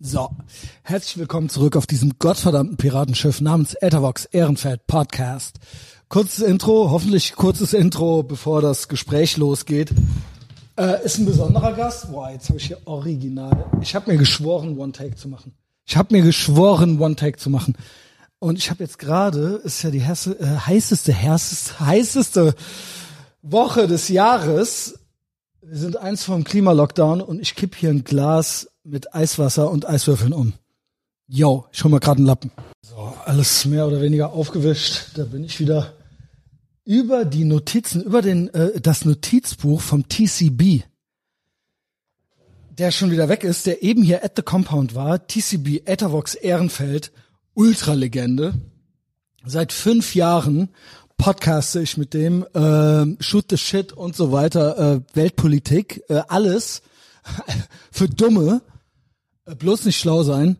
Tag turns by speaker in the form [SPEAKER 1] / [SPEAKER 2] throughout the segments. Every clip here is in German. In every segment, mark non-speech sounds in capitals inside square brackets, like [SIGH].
[SPEAKER 1] So, herzlich willkommen zurück auf diesem gottverdammten Piratenschiff namens Ethervox Ehrenfeld Podcast. Kurzes Intro, hoffentlich kurzes Intro, bevor das Gespräch losgeht. Äh, ist ein besonderer Gast. Boah, jetzt habe ich hier original. Ich habe mir geschworen, One Take zu machen. Ich habe mir geschworen, One Take zu machen. Und ich habe jetzt gerade, ist ja die heiße, äh, heißeste, heißeste, heißeste Woche des Jahres. Wir sind eins vom Klimalockdown und ich kipp hier ein Glas mit Eiswasser und Eiswürfeln um. Yo, ich hol mal gerade einen Lappen. So, alles mehr oder weniger aufgewischt. Da bin ich wieder über die Notizen, über den äh, das Notizbuch vom TCB, der schon wieder weg ist, der eben hier at the Compound war. TCB Ethervox Ehrenfeld, Ultralegende. Seit fünf Jahren podcaste ich mit dem, äh, shoot the shit und so weiter, äh, Weltpolitik, äh, alles [LAUGHS] für Dumme. Äh, bloß nicht schlau sein.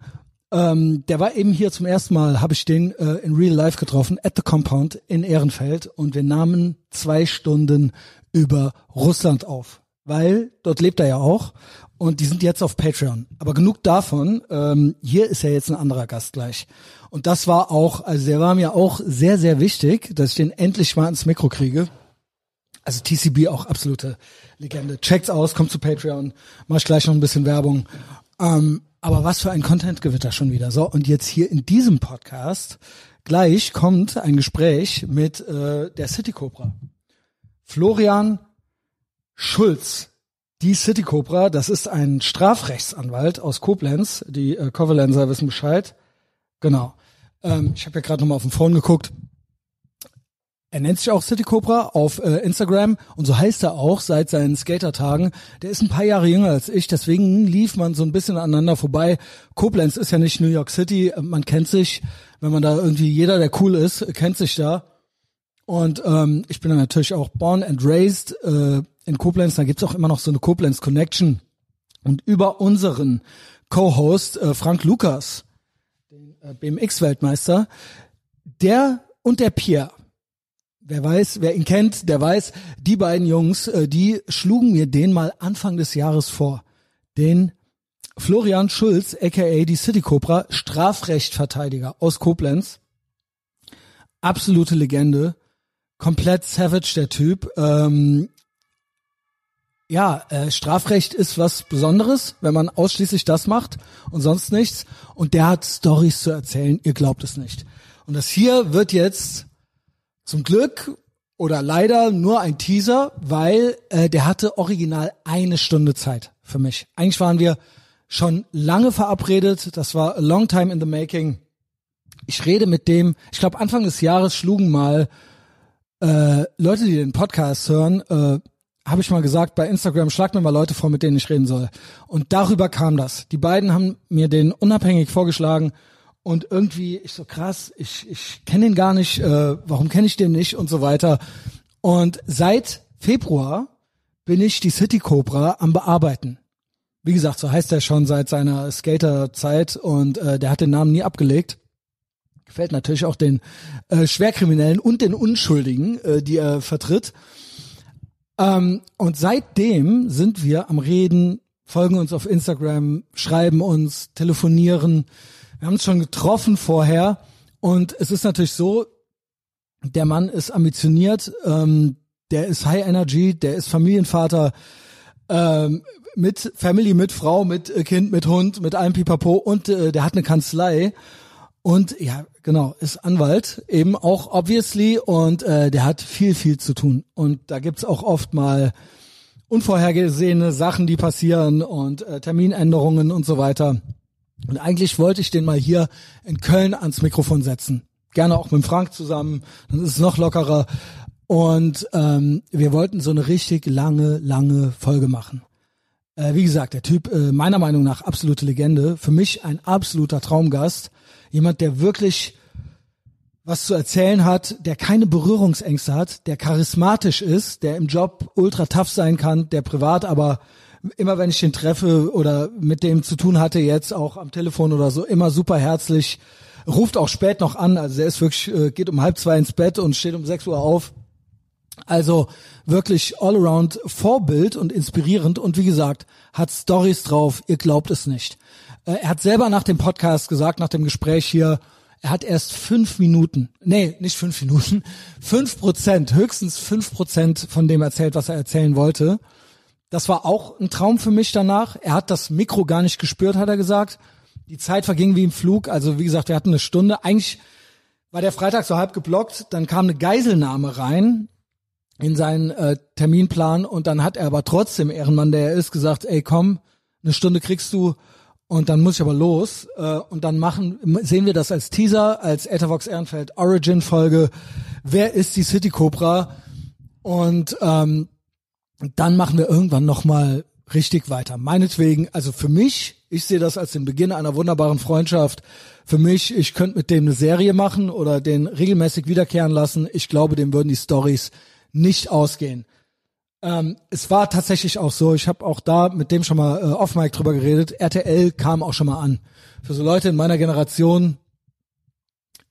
[SPEAKER 1] Ähm, der war eben hier zum ersten Mal, habe ich den äh, in Real Life getroffen, at the Compound in Ehrenfeld und wir nahmen zwei Stunden über Russland auf, weil dort lebt er ja auch und die sind jetzt auf Patreon. Aber genug davon, ähm, hier ist ja jetzt ein anderer Gast gleich. Und das war auch, also der war mir auch sehr, sehr wichtig, dass ich den endlich mal ins Mikro kriege. Also TCB auch absolute Legende. Checkt's aus, kommt zu Patreon, mach ich gleich noch ein bisschen Werbung. Ähm, aber was für ein Content-Gewitter schon wieder. So, und jetzt hier in diesem Podcast gleich kommt ein Gespräch mit äh, der City Cobra. Florian Schulz. Die City Cobra, das ist ein Strafrechtsanwalt aus Koblenz. Die äh, Covalenser wissen Bescheid. Genau. Ähm, ich habe ja gerade nochmal auf dem Phone geguckt. Er nennt sich auch City Cobra auf äh, Instagram und so heißt er auch seit seinen Skatertagen. Der ist ein paar Jahre jünger als ich, deswegen lief man so ein bisschen aneinander vorbei. Koblenz ist ja nicht New York City, man kennt sich, wenn man da irgendwie jeder, der cool ist, kennt sich da. Und ähm, ich bin dann natürlich auch born and raised äh, in Koblenz. Da gibt's auch immer noch so eine Koblenz Connection. Und über unseren Co-Host äh, Frank Lukas, den äh, BMX-Weltmeister, der und der Pierre Wer weiß, wer ihn kennt, der weiß, die beiden Jungs, äh, die schlugen mir den mal Anfang des Jahres vor. Den Florian Schulz, aka die City Cobra, Strafrechtverteidiger aus Koblenz. Absolute Legende. Komplett savage, der Typ. Ähm, ja, äh, Strafrecht ist was Besonderes, wenn man ausschließlich das macht und sonst nichts. Und der hat Stories zu erzählen, ihr glaubt es nicht. Und das hier wird jetzt zum Glück oder leider nur ein Teaser, weil äh, der hatte original eine Stunde Zeit für mich. Eigentlich waren wir schon lange verabredet. Das war a long time in the making. Ich rede mit dem, ich glaube Anfang des Jahres schlugen mal äh, Leute, die den Podcast hören, äh, habe ich mal gesagt bei Instagram, schlag mir mal Leute vor, mit denen ich reden soll. Und darüber kam das. Die beiden haben mir den unabhängig vorgeschlagen und irgendwie, ich so krass, ich, ich kenne ihn gar nicht, äh, warum kenne ich den nicht und so weiter. Und seit Februar bin ich die City Cobra am Bearbeiten. Wie gesagt, so heißt er schon seit seiner Skaterzeit und äh, der hat den Namen nie abgelegt. Gefällt natürlich auch den äh, Schwerkriminellen und den Unschuldigen, äh, die er vertritt. Ähm, und seitdem sind wir am Reden, folgen uns auf Instagram, schreiben uns, telefonieren, wir haben uns schon getroffen vorher und es ist natürlich so, der Mann ist ambitioniert, ähm, der ist High Energy, der ist Familienvater ähm, mit Family, mit Frau, mit äh, Kind, mit Hund, mit allem Pipapo und äh, der hat eine Kanzlei und ja, genau, ist Anwalt eben auch obviously und äh, der hat viel, viel zu tun und da gibt's auch oft mal unvorhergesehene Sachen, die passieren und äh, Terminänderungen und so weiter. Und eigentlich wollte ich den mal hier in Köln ans Mikrofon setzen. Gerne auch mit Frank zusammen, dann ist es noch lockerer. Und ähm, wir wollten so eine richtig lange, lange Folge machen. Äh, wie gesagt, der Typ, äh, meiner Meinung nach absolute Legende. Für mich ein absoluter Traumgast. Jemand, der wirklich was zu erzählen hat, der keine Berührungsängste hat, der charismatisch ist, der im Job ultra tough sein kann, der privat aber immer wenn ich den treffe oder mit dem zu tun hatte, jetzt auch am Telefon oder so, immer super herzlich, ruft auch spät noch an, also er ist wirklich, äh, geht um halb zwei ins Bett und steht um sechs Uhr auf. Also wirklich all around Vorbild und inspirierend und wie gesagt, hat Stories drauf, ihr glaubt es nicht. Äh, er hat selber nach dem Podcast gesagt, nach dem Gespräch hier, er hat erst fünf Minuten, nee, nicht fünf Minuten, [LAUGHS] fünf Prozent, höchstens fünf Prozent von dem erzählt, was er erzählen wollte. Das war auch ein Traum für mich danach. Er hat das Mikro gar nicht gespürt, hat er gesagt. Die Zeit verging wie im Flug. Also wie gesagt, wir hatten eine Stunde. Eigentlich war der Freitag so halb geblockt. Dann kam eine Geiselnahme rein in seinen äh, Terminplan und dann hat er aber trotzdem, Ehrenmann, der er ist, gesagt, ey komm, eine Stunde kriegst du und dann muss ich aber los äh, und dann machen sehen wir das als Teaser, als Ethervox Ehrenfeld Origin Folge. Wer ist die City Cobra? Und ähm, dann machen wir irgendwann noch mal richtig weiter. Meinetwegen, also für mich, ich sehe das als den Beginn einer wunderbaren Freundschaft. Für mich, ich könnte mit dem eine Serie machen oder den regelmäßig wiederkehren lassen. Ich glaube, dem würden die Stories nicht ausgehen. Ähm, es war tatsächlich auch so, ich habe auch da mit dem schon mal äh, off Mic drüber geredet, RTL kam auch schon mal an. Für so Leute in meiner Generation,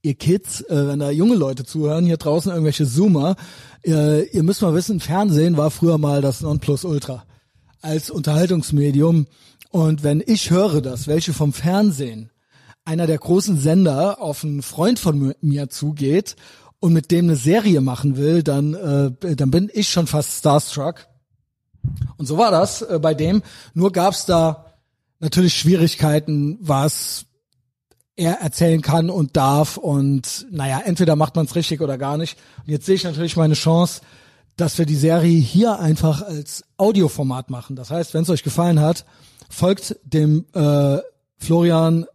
[SPEAKER 1] ihr Kids, äh, wenn da junge Leute zuhören, hier draußen irgendwelche Zoomer, äh, ihr müsst mal wissen, Fernsehen war früher mal das Nonplusultra als Unterhaltungsmedium. Und wenn ich höre das, welche vom Fernsehen einer der großen Sender auf einen Freund von mir zugeht und mit dem eine Serie machen will, dann, äh, dann bin ich schon fast starstruck. Und so war das äh, bei dem. Nur gab's da natürlich Schwierigkeiten, was er erzählen kann und darf. Und naja, entweder macht man es richtig oder gar nicht. Und jetzt sehe ich natürlich meine Chance, dass wir die Serie hier einfach als Audioformat machen. Das heißt, wenn es euch gefallen hat, folgt dem äh, Florian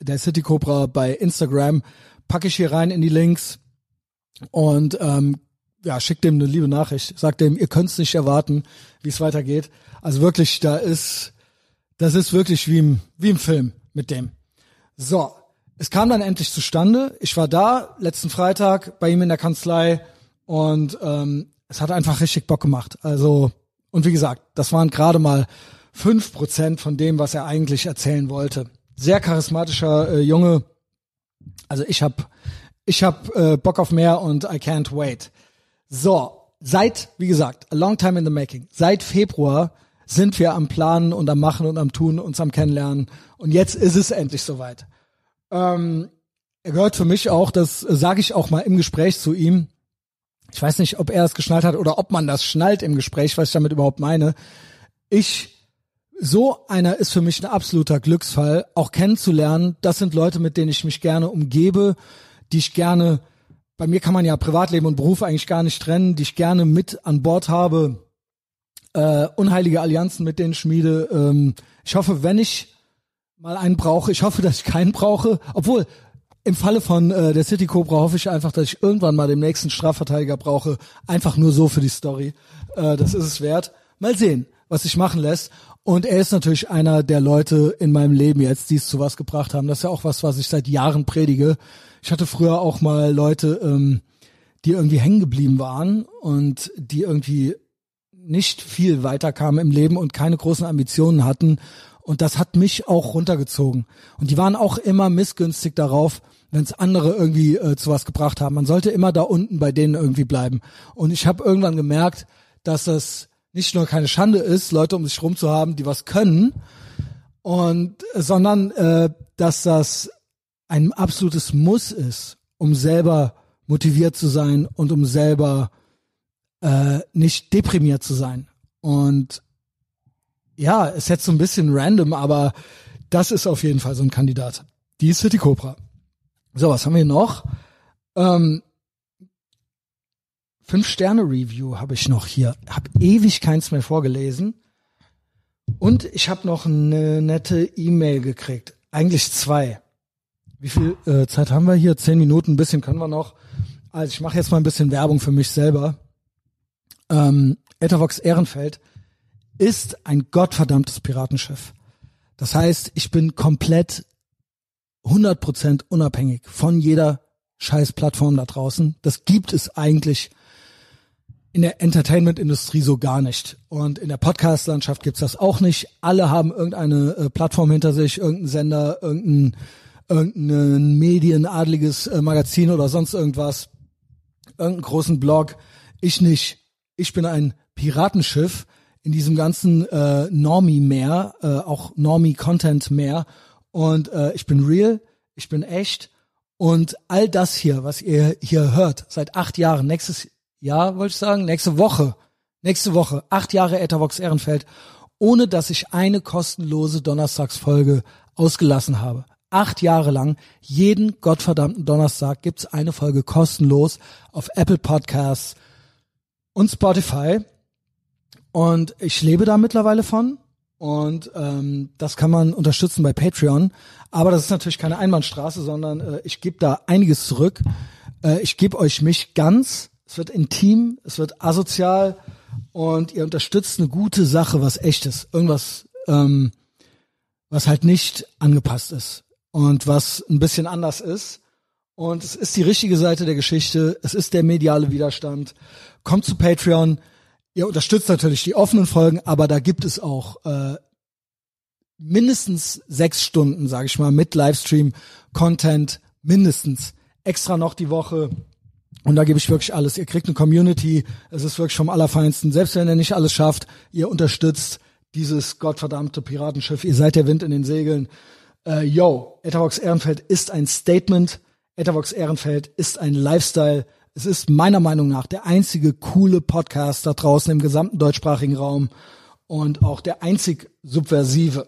[SPEAKER 1] der City Cobra bei Instagram. Packe ich hier rein in die Links und ähm, ja, schickt dem eine liebe Nachricht. Sagt dem, ihr könnt's nicht erwarten, wie es weitergeht. Also wirklich, da ist, das ist wirklich wie im, wie im Film mit dem. So, es kam dann endlich zustande. Ich war da letzten Freitag bei ihm in der Kanzlei und ähm, es hat einfach richtig Bock gemacht. Also und wie gesagt, das waren gerade mal fünf Prozent von dem, was er eigentlich erzählen wollte. Sehr charismatischer äh, Junge. Also ich habe ich hab, äh, Bock auf mehr und I can't wait. So, seit, wie gesagt, a long time in the making. Seit Februar sind wir am Planen und am Machen und am Tun, uns am Kennenlernen. Und jetzt ist es endlich soweit. Ähm, er gehört für mich auch, das sage ich auch mal im Gespräch zu ihm. Ich weiß nicht, ob er es geschnallt hat oder ob man das schnallt im Gespräch, was ich damit überhaupt meine. Ich, so einer ist für mich ein absoluter Glücksfall, auch kennenzulernen. Das sind Leute, mit denen ich mich gerne umgebe, die ich gerne, bei mir kann man ja Privatleben und Beruf eigentlich gar nicht trennen, die ich gerne mit an Bord habe, äh, unheilige Allianzen mit denen schmiede. Ähm, ich hoffe, wenn ich mal einen brauche, ich hoffe, dass ich keinen brauche, obwohl im Falle von äh, der City Cobra hoffe ich einfach, dass ich irgendwann mal den nächsten Strafverteidiger brauche, einfach nur so für die Story. Äh, das ist es wert. Mal sehen, was sich machen lässt. Und er ist natürlich einer der Leute in meinem Leben jetzt, die es zu was gebracht haben. Das ist ja auch was, was ich seit Jahren predige. Ich hatte früher auch mal Leute, ähm, die irgendwie hängen geblieben waren und die irgendwie nicht viel weiterkamen im Leben und keine großen Ambitionen hatten. Und das hat mich auch runtergezogen. Und die waren auch immer missgünstig darauf, wenn es andere irgendwie äh, zu was gebracht haben. Man sollte immer da unten bei denen irgendwie bleiben. Und ich habe irgendwann gemerkt, dass es nicht nur keine Schande ist, Leute um sich rum zu haben, die was können, und sondern äh, dass das ein absolutes Muss ist, um selber motiviert zu sein und um selber äh, nicht deprimiert zu sein. Und ja, ist jetzt so ein bisschen random, aber das ist auf jeden Fall so ein Kandidat. Die City Cobra. So, was haben wir noch? Ähm, Fünf-Sterne-Review habe ich noch hier. Hab ewig keins mehr vorgelesen. Und ich habe noch eine nette E-Mail gekriegt. Eigentlich zwei. Wie viel äh, Zeit haben wir hier? Zehn Minuten, ein bisschen können wir noch. Also ich mache jetzt mal ein bisschen Werbung für mich selber. Ähm, Ethervox Ehrenfeld ist ein gottverdammtes Piratenschiff. Das heißt, ich bin komplett 100% unabhängig von jeder scheiß Plattform da draußen. Das gibt es eigentlich in der Entertainment-Industrie so gar nicht. Und in der Podcast-Landschaft gibt's das auch nicht. Alle haben irgendeine äh, Plattform hinter sich, irgendein Sender, irgendein, irgendein medienadliges äh, Magazin oder sonst irgendwas, irgendeinen großen Blog. Ich nicht. Ich bin ein Piratenschiff in diesem ganzen äh, Normie-Meer, äh, auch Normie-Content-Meer. Und äh, ich bin real, ich bin echt. Und all das hier, was ihr hier hört, seit acht Jahren, nächstes Jahr wollte ich sagen, nächste Woche, nächste Woche, acht Jahre Ethervox Ehrenfeld, ohne dass ich eine kostenlose Donnerstagsfolge ausgelassen habe. Acht Jahre lang, jeden gottverdammten Donnerstag gibt's eine Folge kostenlos auf Apple Podcasts und Spotify. Und ich lebe da mittlerweile von. Und ähm, das kann man unterstützen bei Patreon. Aber das ist natürlich keine Einbahnstraße, sondern äh, ich gebe da einiges zurück. Äh, ich gebe euch mich ganz. Es wird intim, es wird asozial und ihr unterstützt eine gute Sache, was echtes. Irgendwas, ähm, was halt nicht angepasst ist und was ein bisschen anders ist. Und es ist die richtige Seite der Geschichte. Es ist der mediale Widerstand. Kommt zu Patreon. Ihr unterstützt natürlich die offenen Folgen, aber da gibt es auch äh, mindestens sechs Stunden, sage ich mal, mit Livestream-Content, mindestens. Extra noch die Woche. Und da gebe ich wirklich alles. Ihr kriegt eine Community. Es ist wirklich vom Allerfeinsten. Selbst wenn ihr nicht alles schafft, ihr unterstützt dieses gottverdammte Piratenschiff. Ihr seid der Wind in den Segeln. Äh, yo, Etherbox Ehrenfeld ist ein Statement. Etherbox Ehrenfeld ist ein Lifestyle. Es ist meiner Meinung nach der einzige coole Podcast da draußen im gesamten deutschsprachigen Raum und auch der einzig subversive.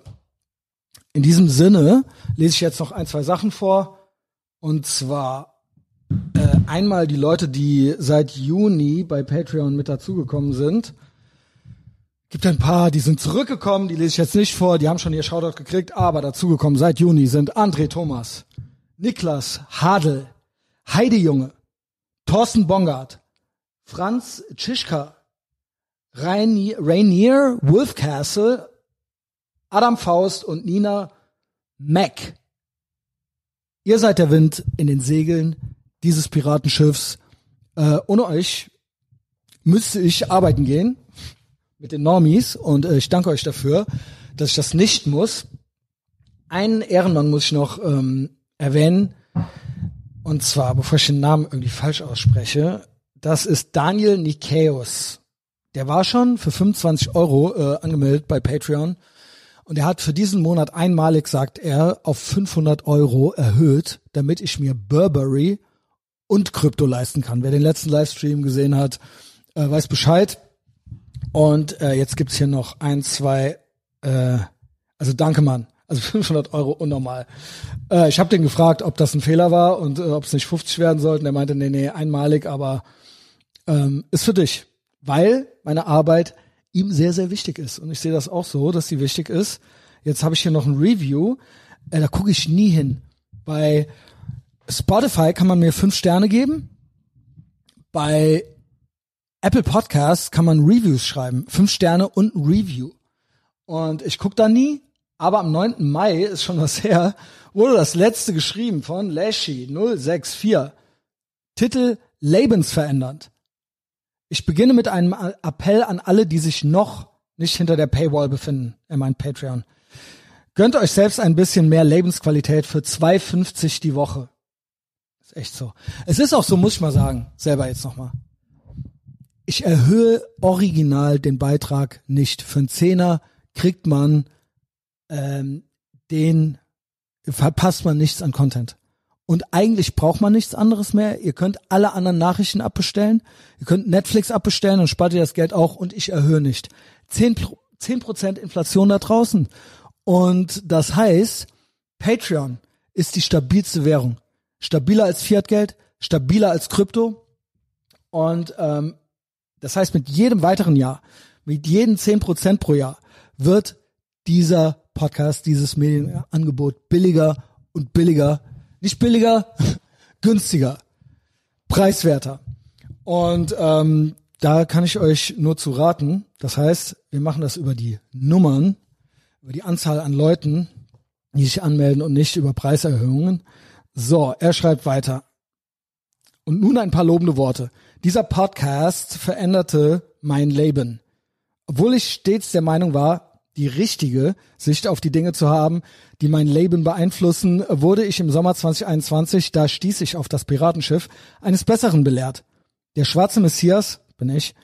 [SPEAKER 1] In diesem Sinne lese ich jetzt noch ein, zwei Sachen vor. Und zwar äh, einmal die Leute, die seit Juni bei Patreon mit dazugekommen sind. Gibt ein paar, die sind zurückgekommen, die lese ich jetzt nicht vor, die haben schon ihr Shoutout gekriegt, aber dazugekommen seit Juni sind André Thomas, Niklas Hadel, Heide Junge, Thorsten Bongard, Franz Tschischka, Rainier, Rainier Wolfcastle, Adam Faust und Nina Mack. Ihr seid der Wind in den Segeln dieses Piratenschiffs. Äh, ohne euch müsste ich arbeiten gehen mit den Normies und äh, ich danke euch dafür, dass ich das nicht muss. Einen Ehrenmann muss ich noch ähm, erwähnen. Und zwar, bevor ich den Namen irgendwie falsch ausspreche, das ist Daniel Nikeos. Der war schon für 25 Euro äh, angemeldet bei Patreon. Und er hat für diesen Monat einmalig, sagt er, auf 500 Euro erhöht, damit ich mir Burberry und Krypto leisten kann. Wer den letzten Livestream gesehen hat, äh, weiß Bescheid. Und äh, jetzt gibt's hier noch ein, zwei, äh, also danke Mann. Also [LAUGHS] 500 Euro unnormal. Äh, ich habe den gefragt, ob das ein Fehler war und äh, ob es nicht 50 werden sollten. Er meinte, nee, nee, einmalig, aber ähm, ist für dich, weil meine Arbeit ihm sehr, sehr wichtig ist. Und ich sehe das auch so, dass sie wichtig ist. Jetzt habe ich hier noch ein Review. Äh, da gucke ich nie hin. Bei Spotify kann man mir fünf Sterne geben. Bei Apple Podcasts kann man Reviews schreiben. Fünf Sterne und ein Review. Und ich gucke da nie, aber am 9. Mai ist schon was her, wurde das letzte geschrieben von Lashy 064. Titel Lebensverändernd. Ich beginne mit einem Appell an alle, die sich noch nicht hinter der Paywall befinden. Er meint Patreon. Gönnt euch selbst ein bisschen mehr Lebensqualität für 2,50 die Woche. Ist echt so. Es ist auch so, muss ich mal sagen, selber jetzt nochmal. Ich erhöhe original den Beitrag nicht. Für einen Zehner kriegt man ähm, den verpasst man nichts an Content. Und eigentlich braucht man nichts anderes mehr. Ihr könnt alle anderen Nachrichten abbestellen. Ihr könnt Netflix abbestellen und spart ihr das Geld auch und ich erhöhe nicht. Zehn Prozent Inflation da draußen. Und das heißt, Patreon ist die stabilste Währung. Stabiler als Fiat-Geld, stabiler als Krypto. Und ähm, das heißt, mit jedem weiteren Jahr, mit jedem zehn Prozent pro Jahr wird dieser Podcast, dieses Medienangebot billiger und billiger, nicht billiger, [LAUGHS] günstiger, preiswerter. Und ähm, da kann ich euch nur zu raten. Das heißt, wir machen das über die Nummern, über die Anzahl an Leuten, die sich anmelden und nicht über Preiserhöhungen. So, er schreibt weiter. Und nun ein paar lobende Worte. Dieser Podcast veränderte mein Leben. Obwohl ich stets der Meinung war, die richtige Sicht auf die Dinge zu haben, die mein Leben beeinflussen, wurde ich im Sommer 2021, da stieß ich auf das Piratenschiff, eines Besseren belehrt. Der schwarze Messias, bin ich,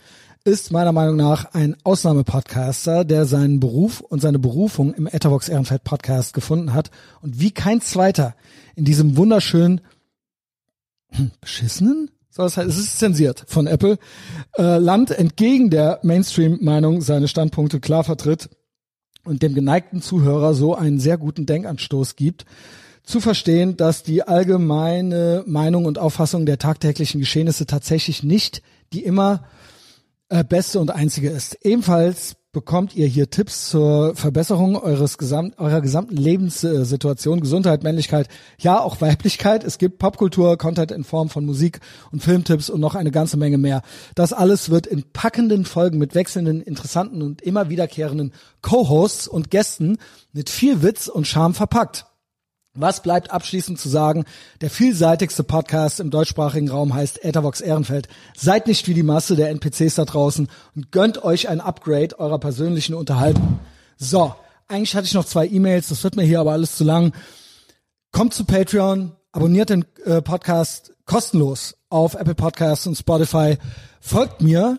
[SPEAKER 1] ist meiner Meinung nach ein Ausnahmepodcaster, der seinen Beruf und seine Berufung im Etherbox Ehrenfeld Podcast gefunden hat und wie kein zweiter in diesem wunderschönen hm, beschissenen so, das heißt, es ist zensiert von Apple. Äh, Land entgegen der Mainstream-Meinung seine Standpunkte klar vertritt und dem geneigten Zuhörer so einen sehr guten Denkanstoß gibt, zu verstehen, dass die allgemeine Meinung und Auffassung der tagtäglichen Geschehnisse tatsächlich nicht die immer äh, beste und einzige ist. Ebenfalls bekommt ihr hier Tipps zur Verbesserung eures gesamt, eurer gesamten Lebenssituation, Gesundheit, Männlichkeit, ja auch Weiblichkeit. Es gibt Popkultur, Content in Form von Musik und Filmtipps und noch eine ganze Menge mehr. Das alles wird in packenden Folgen mit wechselnden, interessanten und immer wiederkehrenden Co-Hosts und Gästen mit viel Witz und Charme verpackt. Was bleibt abschließend zu sagen? Der vielseitigste Podcast im deutschsprachigen Raum heißt Ethervox Ehrenfeld. Seid nicht wie die Masse der NPCs da draußen und gönnt euch ein Upgrade eurer persönlichen Unterhaltung. So, eigentlich hatte ich noch zwei E-Mails, das wird mir hier aber alles zu lang. Kommt zu Patreon, abonniert den äh, Podcast kostenlos auf Apple Podcasts und Spotify. Folgt mir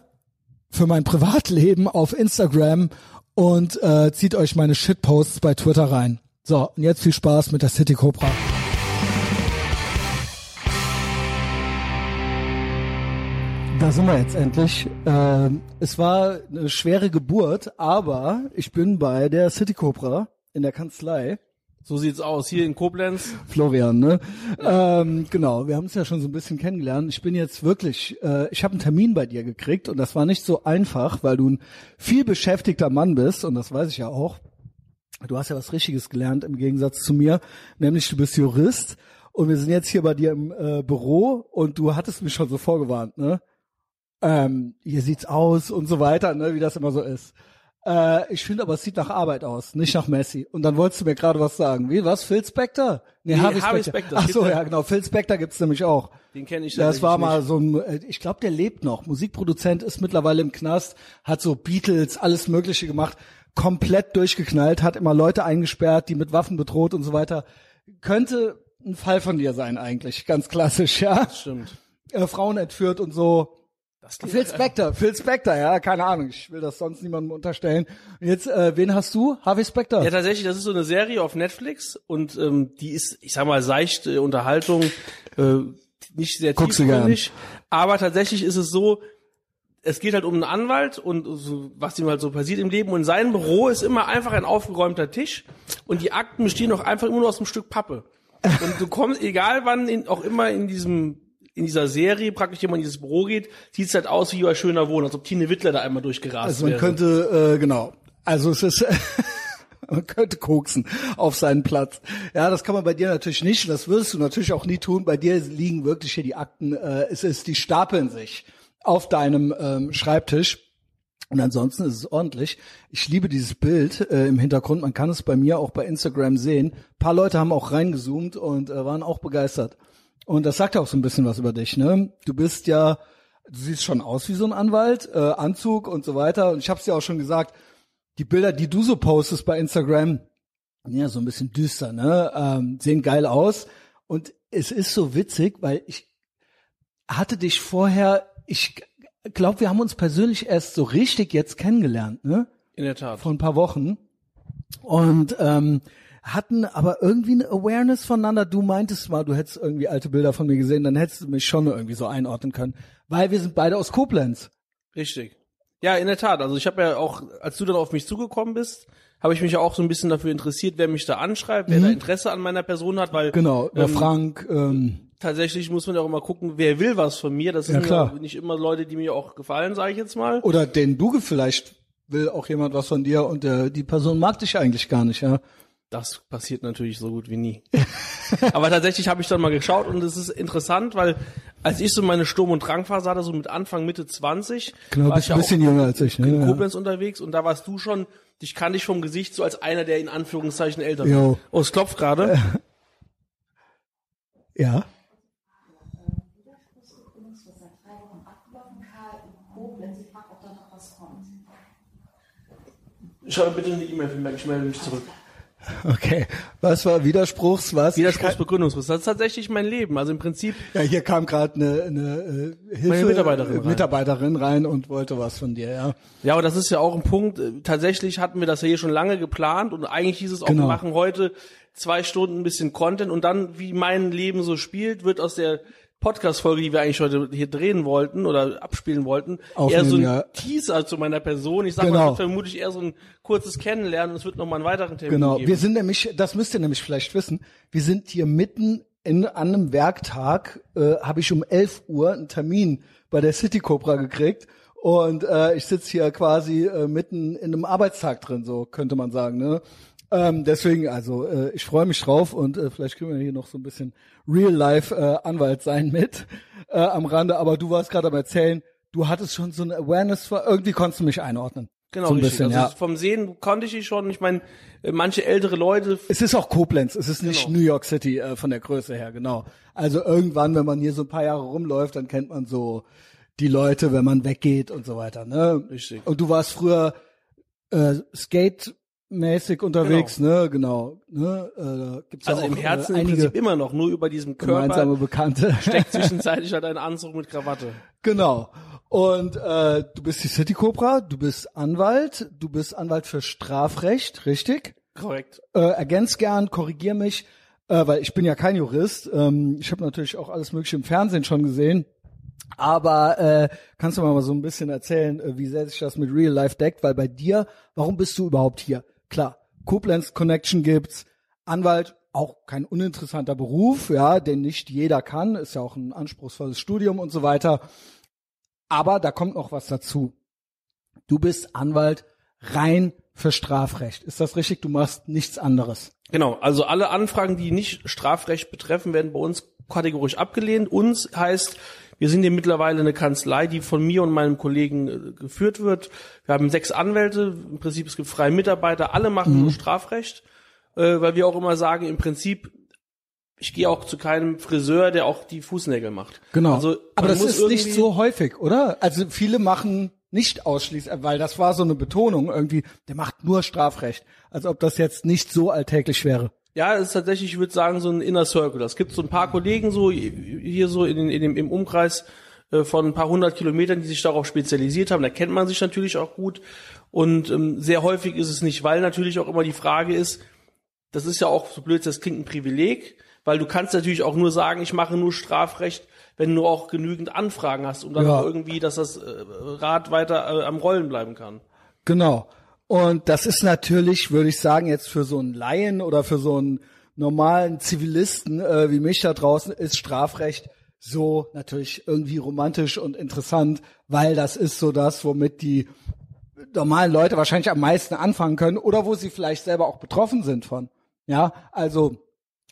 [SPEAKER 1] für mein Privatleben auf Instagram und äh, zieht euch meine Shitposts bei Twitter rein. So, und jetzt viel Spaß mit der City Cobra. Da sind wir jetzt endlich. Äh, es war eine schwere Geburt, aber ich bin bei der City Cobra in der Kanzlei.
[SPEAKER 2] So sieht's aus, hier in Koblenz.
[SPEAKER 1] Florian, ne? Ähm, genau, wir haben es ja schon so ein bisschen kennengelernt. Ich bin jetzt wirklich, äh, ich habe einen Termin bei dir gekriegt und das war nicht so einfach, weil du ein viel beschäftigter Mann bist und das weiß ich ja auch. Du hast ja was Richtiges gelernt im Gegensatz zu mir, nämlich du bist Jurist und wir sind jetzt hier bei dir im äh, Büro und du hattest mich schon so vorgewarnt, ne? Ähm, hier sieht's aus und so weiter, ne, wie das immer so ist. Äh, ich finde aber, es sieht nach Arbeit aus, nicht nach Messi. Und dann wolltest du mir gerade was sagen. Wie, was? Phil Spector?
[SPEAKER 2] Nee, nee Harvey, Harvey Spector.
[SPEAKER 1] Ach so, ja, genau. Phil Spector gibt's nämlich auch.
[SPEAKER 2] Den kenne ich
[SPEAKER 1] Das war mal nicht. so ein, äh, ich glaube, der lebt noch. Musikproduzent ist mittlerweile im Knast, hat so Beatles, alles Mögliche gemacht komplett durchgeknallt, hat immer Leute eingesperrt, die mit Waffen bedroht und so weiter. Könnte ein Fall von dir sein eigentlich, ganz klassisch, ja.
[SPEAKER 2] Stimmt.
[SPEAKER 1] Äh, Frauen entführt und so. Das Phil Spector, Phil Spector, ja, keine Ahnung, ich will das sonst niemandem unterstellen. Und jetzt, äh, wen hast du? Harvey Spector?
[SPEAKER 2] Ja, tatsächlich, das ist so eine Serie auf Netflix und ähm, die ist, ich sag mal, seichte Unterhaltung, äh, nicht sehr tiefgründig, aber tatsächlich ist es so, es geht halt um einen Anwalt und so, was ihm halt so passiert im Leben. Und in seinem Büro ist immer einfach ein aufgeräumter Tisch und die Akten bestehen auch einfach immer nur aus einem Stück Pappe. Und du kommst, egal wann in, auch immer in diesem in dieser Serie praktisch jemand in dieses Büro geht, sieht es halt aus wie ein schöner Wohn, als ob Tine Wittler da einmal durchgerast
[SPEAKER 1] Also man
[SPEAKER 2] wäre.
[SPEAKER 1] könnte, äh, genau. Also es ist, [LAUGHS] man könnte koksen auf seinen Platz. Ja, das kann man bei dir natürlich nicht. Das würdest du natürlich auch nie tun. Bei dir liegen wirklich hier die Akten. Äh, es ist, die stapeln sich auf deinem ähm, Schreibtisch. Und ansonsten ist es ordentlich. Ich liebe dieses Bild äh, im Hintergrund. Man kann es bei mir auch bei Instagram sehen. Ein paar Leute haben auch reingezoomt und äh, waren auch begeistert. Und das sagt auch so ein bisschen was über dich. Ne? Du bist ja, du siehst schon aus wie so ein Anwalt, äh, Anzug und so weiter. Und ich habe es ja auch schon gesagt, die Bilder, die du so postest bei Instagram, ja so ein bisschen düster, ne, ähm, sehen geil aus. Und es ist so witzig, weil ich hatte dich vorher ich glaube, wir haben uns persönlich erst so richtig jetzt kennengelernt, ne?
[SPEAKER 2] In der Tat.
[SPEAKER 1] Vor ein paar Wochen. Und ähm, hatten aber irgendwie eine Awareness voneinander. Du meintest mal, du hättest irgendwie alte Bilder von mir gesehen, dann hättest du mich schon irgendwie so einordnen können. Weil wir sind beide aus Koblenz.
[SPEAKER 2] Richtig. Ja, in der Tat. Also ich habe ja auch, als du dann auf mich zugekommen bist, habe ich mich ja auch so ein bisschen dafür interessiert, wer mich da anschreibt, wer mhm. da Interesse an meiner Person hat, weil
[SPEAKER 1] genau, der ähm, Frank. Ähm,
[SPEAKER 2] tatsächlich muss man ja auch immer gucken, wer will was von mir. Das sind ja, klar. Ja nicht immer Leute, die mir auch gefallen, sage ich jetzt mal.
[SPEAKER 1] Oder den du vielleicht will auch jemand was von dir und der, die Person mag dich eigentlich gar nicht, ja.
[SPEAKER 2] Das passiert natürlich so gut wie nie. [LAUGHS] Aber tatsächlich habe ich dann mal geschaut und es ist interessant, weil als ich so meine Sturm- und Drangphase hatte, so mit Anfang, Mitte 20,
[SPEAKER 1] genau, war ich ein bisschen jünger als ich,
[SPEAKER 2] ne? in Koblenz ja. unterwegs und da warst du schon, dich kannte ich vom Gesicht so als einer, der in Anführungszeichen älter ist. Oh, es klopft gerade. [LAUGHS]
[SPEAKER 1] Ja.
[SPEAKER 2] Schau bitte eine E-Mail ich melde mich zurück.
[SPEAKER 1] Okay. Was war Widerspruchs? Was?
[SPEAKER 2] Widerspruchsbegründungsfrist. Das ist tatsächlich mein Leben. Also im Prinzip.
[SPEAKER 1] Ja, hier kam gerade eine, eine äh, Hilfe Mitarbeiterin, rein. Mitarbeiterin rein und wollte was von dir, ja.
[SPEAKER 2] Ja, aber das ist ja auch ein Punkt. Tatsächlich hatten wir das ja hier schon lange geplant und eigentlich hieß es auch, genau. wir machen heute zwei Stunden ein bisschen Content und dann, wie mein Leben so spielt, wird aus der Podcast-Folge, die wir eigentlich heute hier drehen wollten oder abspielen wollten, Aufnehmen, eher so ein ja. Teaser zu meiner Person. Ich sag genau. mal, das wird vermutlich eher so ein kurzes Kennenlernen und es wird nochmal einen weiteren Termin
[SPEAKER 1] genau.
[SPEAKER 2] geben.
[SPEAKER 1] Genau, wir sind nämlich, das müsst ihr nämlich vielleicht wissen, wir sind hier mitten in, an einem Werktag, äh, habe ich um 11 Uhr einen Termin bei der City Cobra gekriegt und äh, ich sitze hier quasi äh, mitten in einem Arbeitstag drin, so könnte man sagen. Ne? Ähm, deswegen, also äh, ich freue mich drauf und äh, vielleicht kriegen wir hier noch so ein bisschen Real-Life-Anwalt äh, sein mit äh, am Rande. Aber du warst gerade am Erzählen, du hattest schon so eine Awareness, für, irgendwie konntest du mich einordnen.
[SPEAKER 2] Genau, so ein richtig. Bisschen, also ja. vom Sehen konnte ich dich schon. Ich meine, äh, manche ältere Leute.
[SPEAKER 1] Es ist auch Koblenz, es ist nicht genau. New York City äh, von der Größe her, genau. Also irgendwann, wenn man hier so ein paar Jahre rumläuft, dann kennt man so die Leute, wenn man weggeht und so weiter. Ne? Richtig. Und du warst früher äh, Skate mäßig unterwegs, genau. ne, genau. Ne,
[SPEAKER 2] äh, gibt's also auch, im Herzen äh, im immer noch, nur über diesem Körper
[SPEAKER 1] gemeinsame Bekannte. [LAUGHS]
[SPEAKER 2] steckt [LAUGHS] zwischenzeitlich halt ein Anzug mit Krawatte.
[SPEAKER 1] Genau. Und äh, du bist die City Cobra, du bist Anwalt, du bist Anwalt für Strafrecht, richtig?
[SPEAKER 2] Korrekt.
[SPEAKER 1] Äh, ergänz gern, korrigier mich, äh, weil ich bin ja kein Jurist. Ähm, ich habe natürlich auch alles Mögliche im Fernsehen schon gesehen. Aber äh, kannst du mal so ein bisschen erzählen, äh, wie sehr sich das mit Real Life deckt? Weil bei dir, warum bist du überhaupt hier? Klar, Koblenz Connection gibt's, Anwalt auch kein uninteressanter Beruf, ja, den nicht jeder kann, ist ja auch ein anspruchsvolles Studium und so weiter. Aber da kommt noch was dazu. Du bist Anwalt rein für Strafrecht. Ist das richtig? Du machst nichts anderes.
[SPEAKER 2] Genau. Also alle Anfragen, die nicht Strafrecht betreffen, werden bei uns kategorisch abgelehnt. Uns heißt, wir sind hier mittlerweile eine Kanzlei, die von mir und meinem Kollegen äh, geführt wird. Wir haben sechs Anwälte, im Prinzip es gibt freie Mitarbeiter, alle machen mhm. nur Strafrecht, äh, weil wir auch immer sagen, im Prinzip ich gehe auch zu keinem Friseur, der auch die Fußnägel macht.
[SPEAKER 1] Genau. Also, Aber das ist nicht so häufig, oder? Also viele machen nicht ausschließlich, weil das war so eine Betonung irgendwie, der macht nur Strafrecht. Als ob das jetzt nicht so alltäglich wäre.
[SPEAKER 2] Ja, es ist tatsächlich, ich würde sagen, so ein Inner Circle. Es gibt so ein paar Kollegen so hier so in, in dem, im Umkreis äh, von ein paar hundert Kilometern, die sich darauf spezialisiert haben. Da kennt man sich natürlich auch gut. Und ähm, sehr häufig ist es nicht, weil natürlich auch immer die Frage ist, das ist ja auch so blöd, das klingt ein Privileg, weil du kannst natürlich auch nur sagen, ich mache nur Strafrecht, wenn du auch genügend Anfragen hast, um dann ja. auch irgendwie, dass das äh, Rad weiter äh, am Rollen bleiben kann.
[SPEAKER 1] Genau. Und das ist natürlich, würde ich sagen, jetzt für so einen Laien oder für so einen normalen Zivilisten äh, wie mich da draußen ist Strafrecht so natürlich irgendwie romantisch und interessant, weil das ist so das, womit die normalen Leute wahrscheinlich am meisten anfangen können oder wo sie vielleicht selber auch betroffen sind von. Ja, also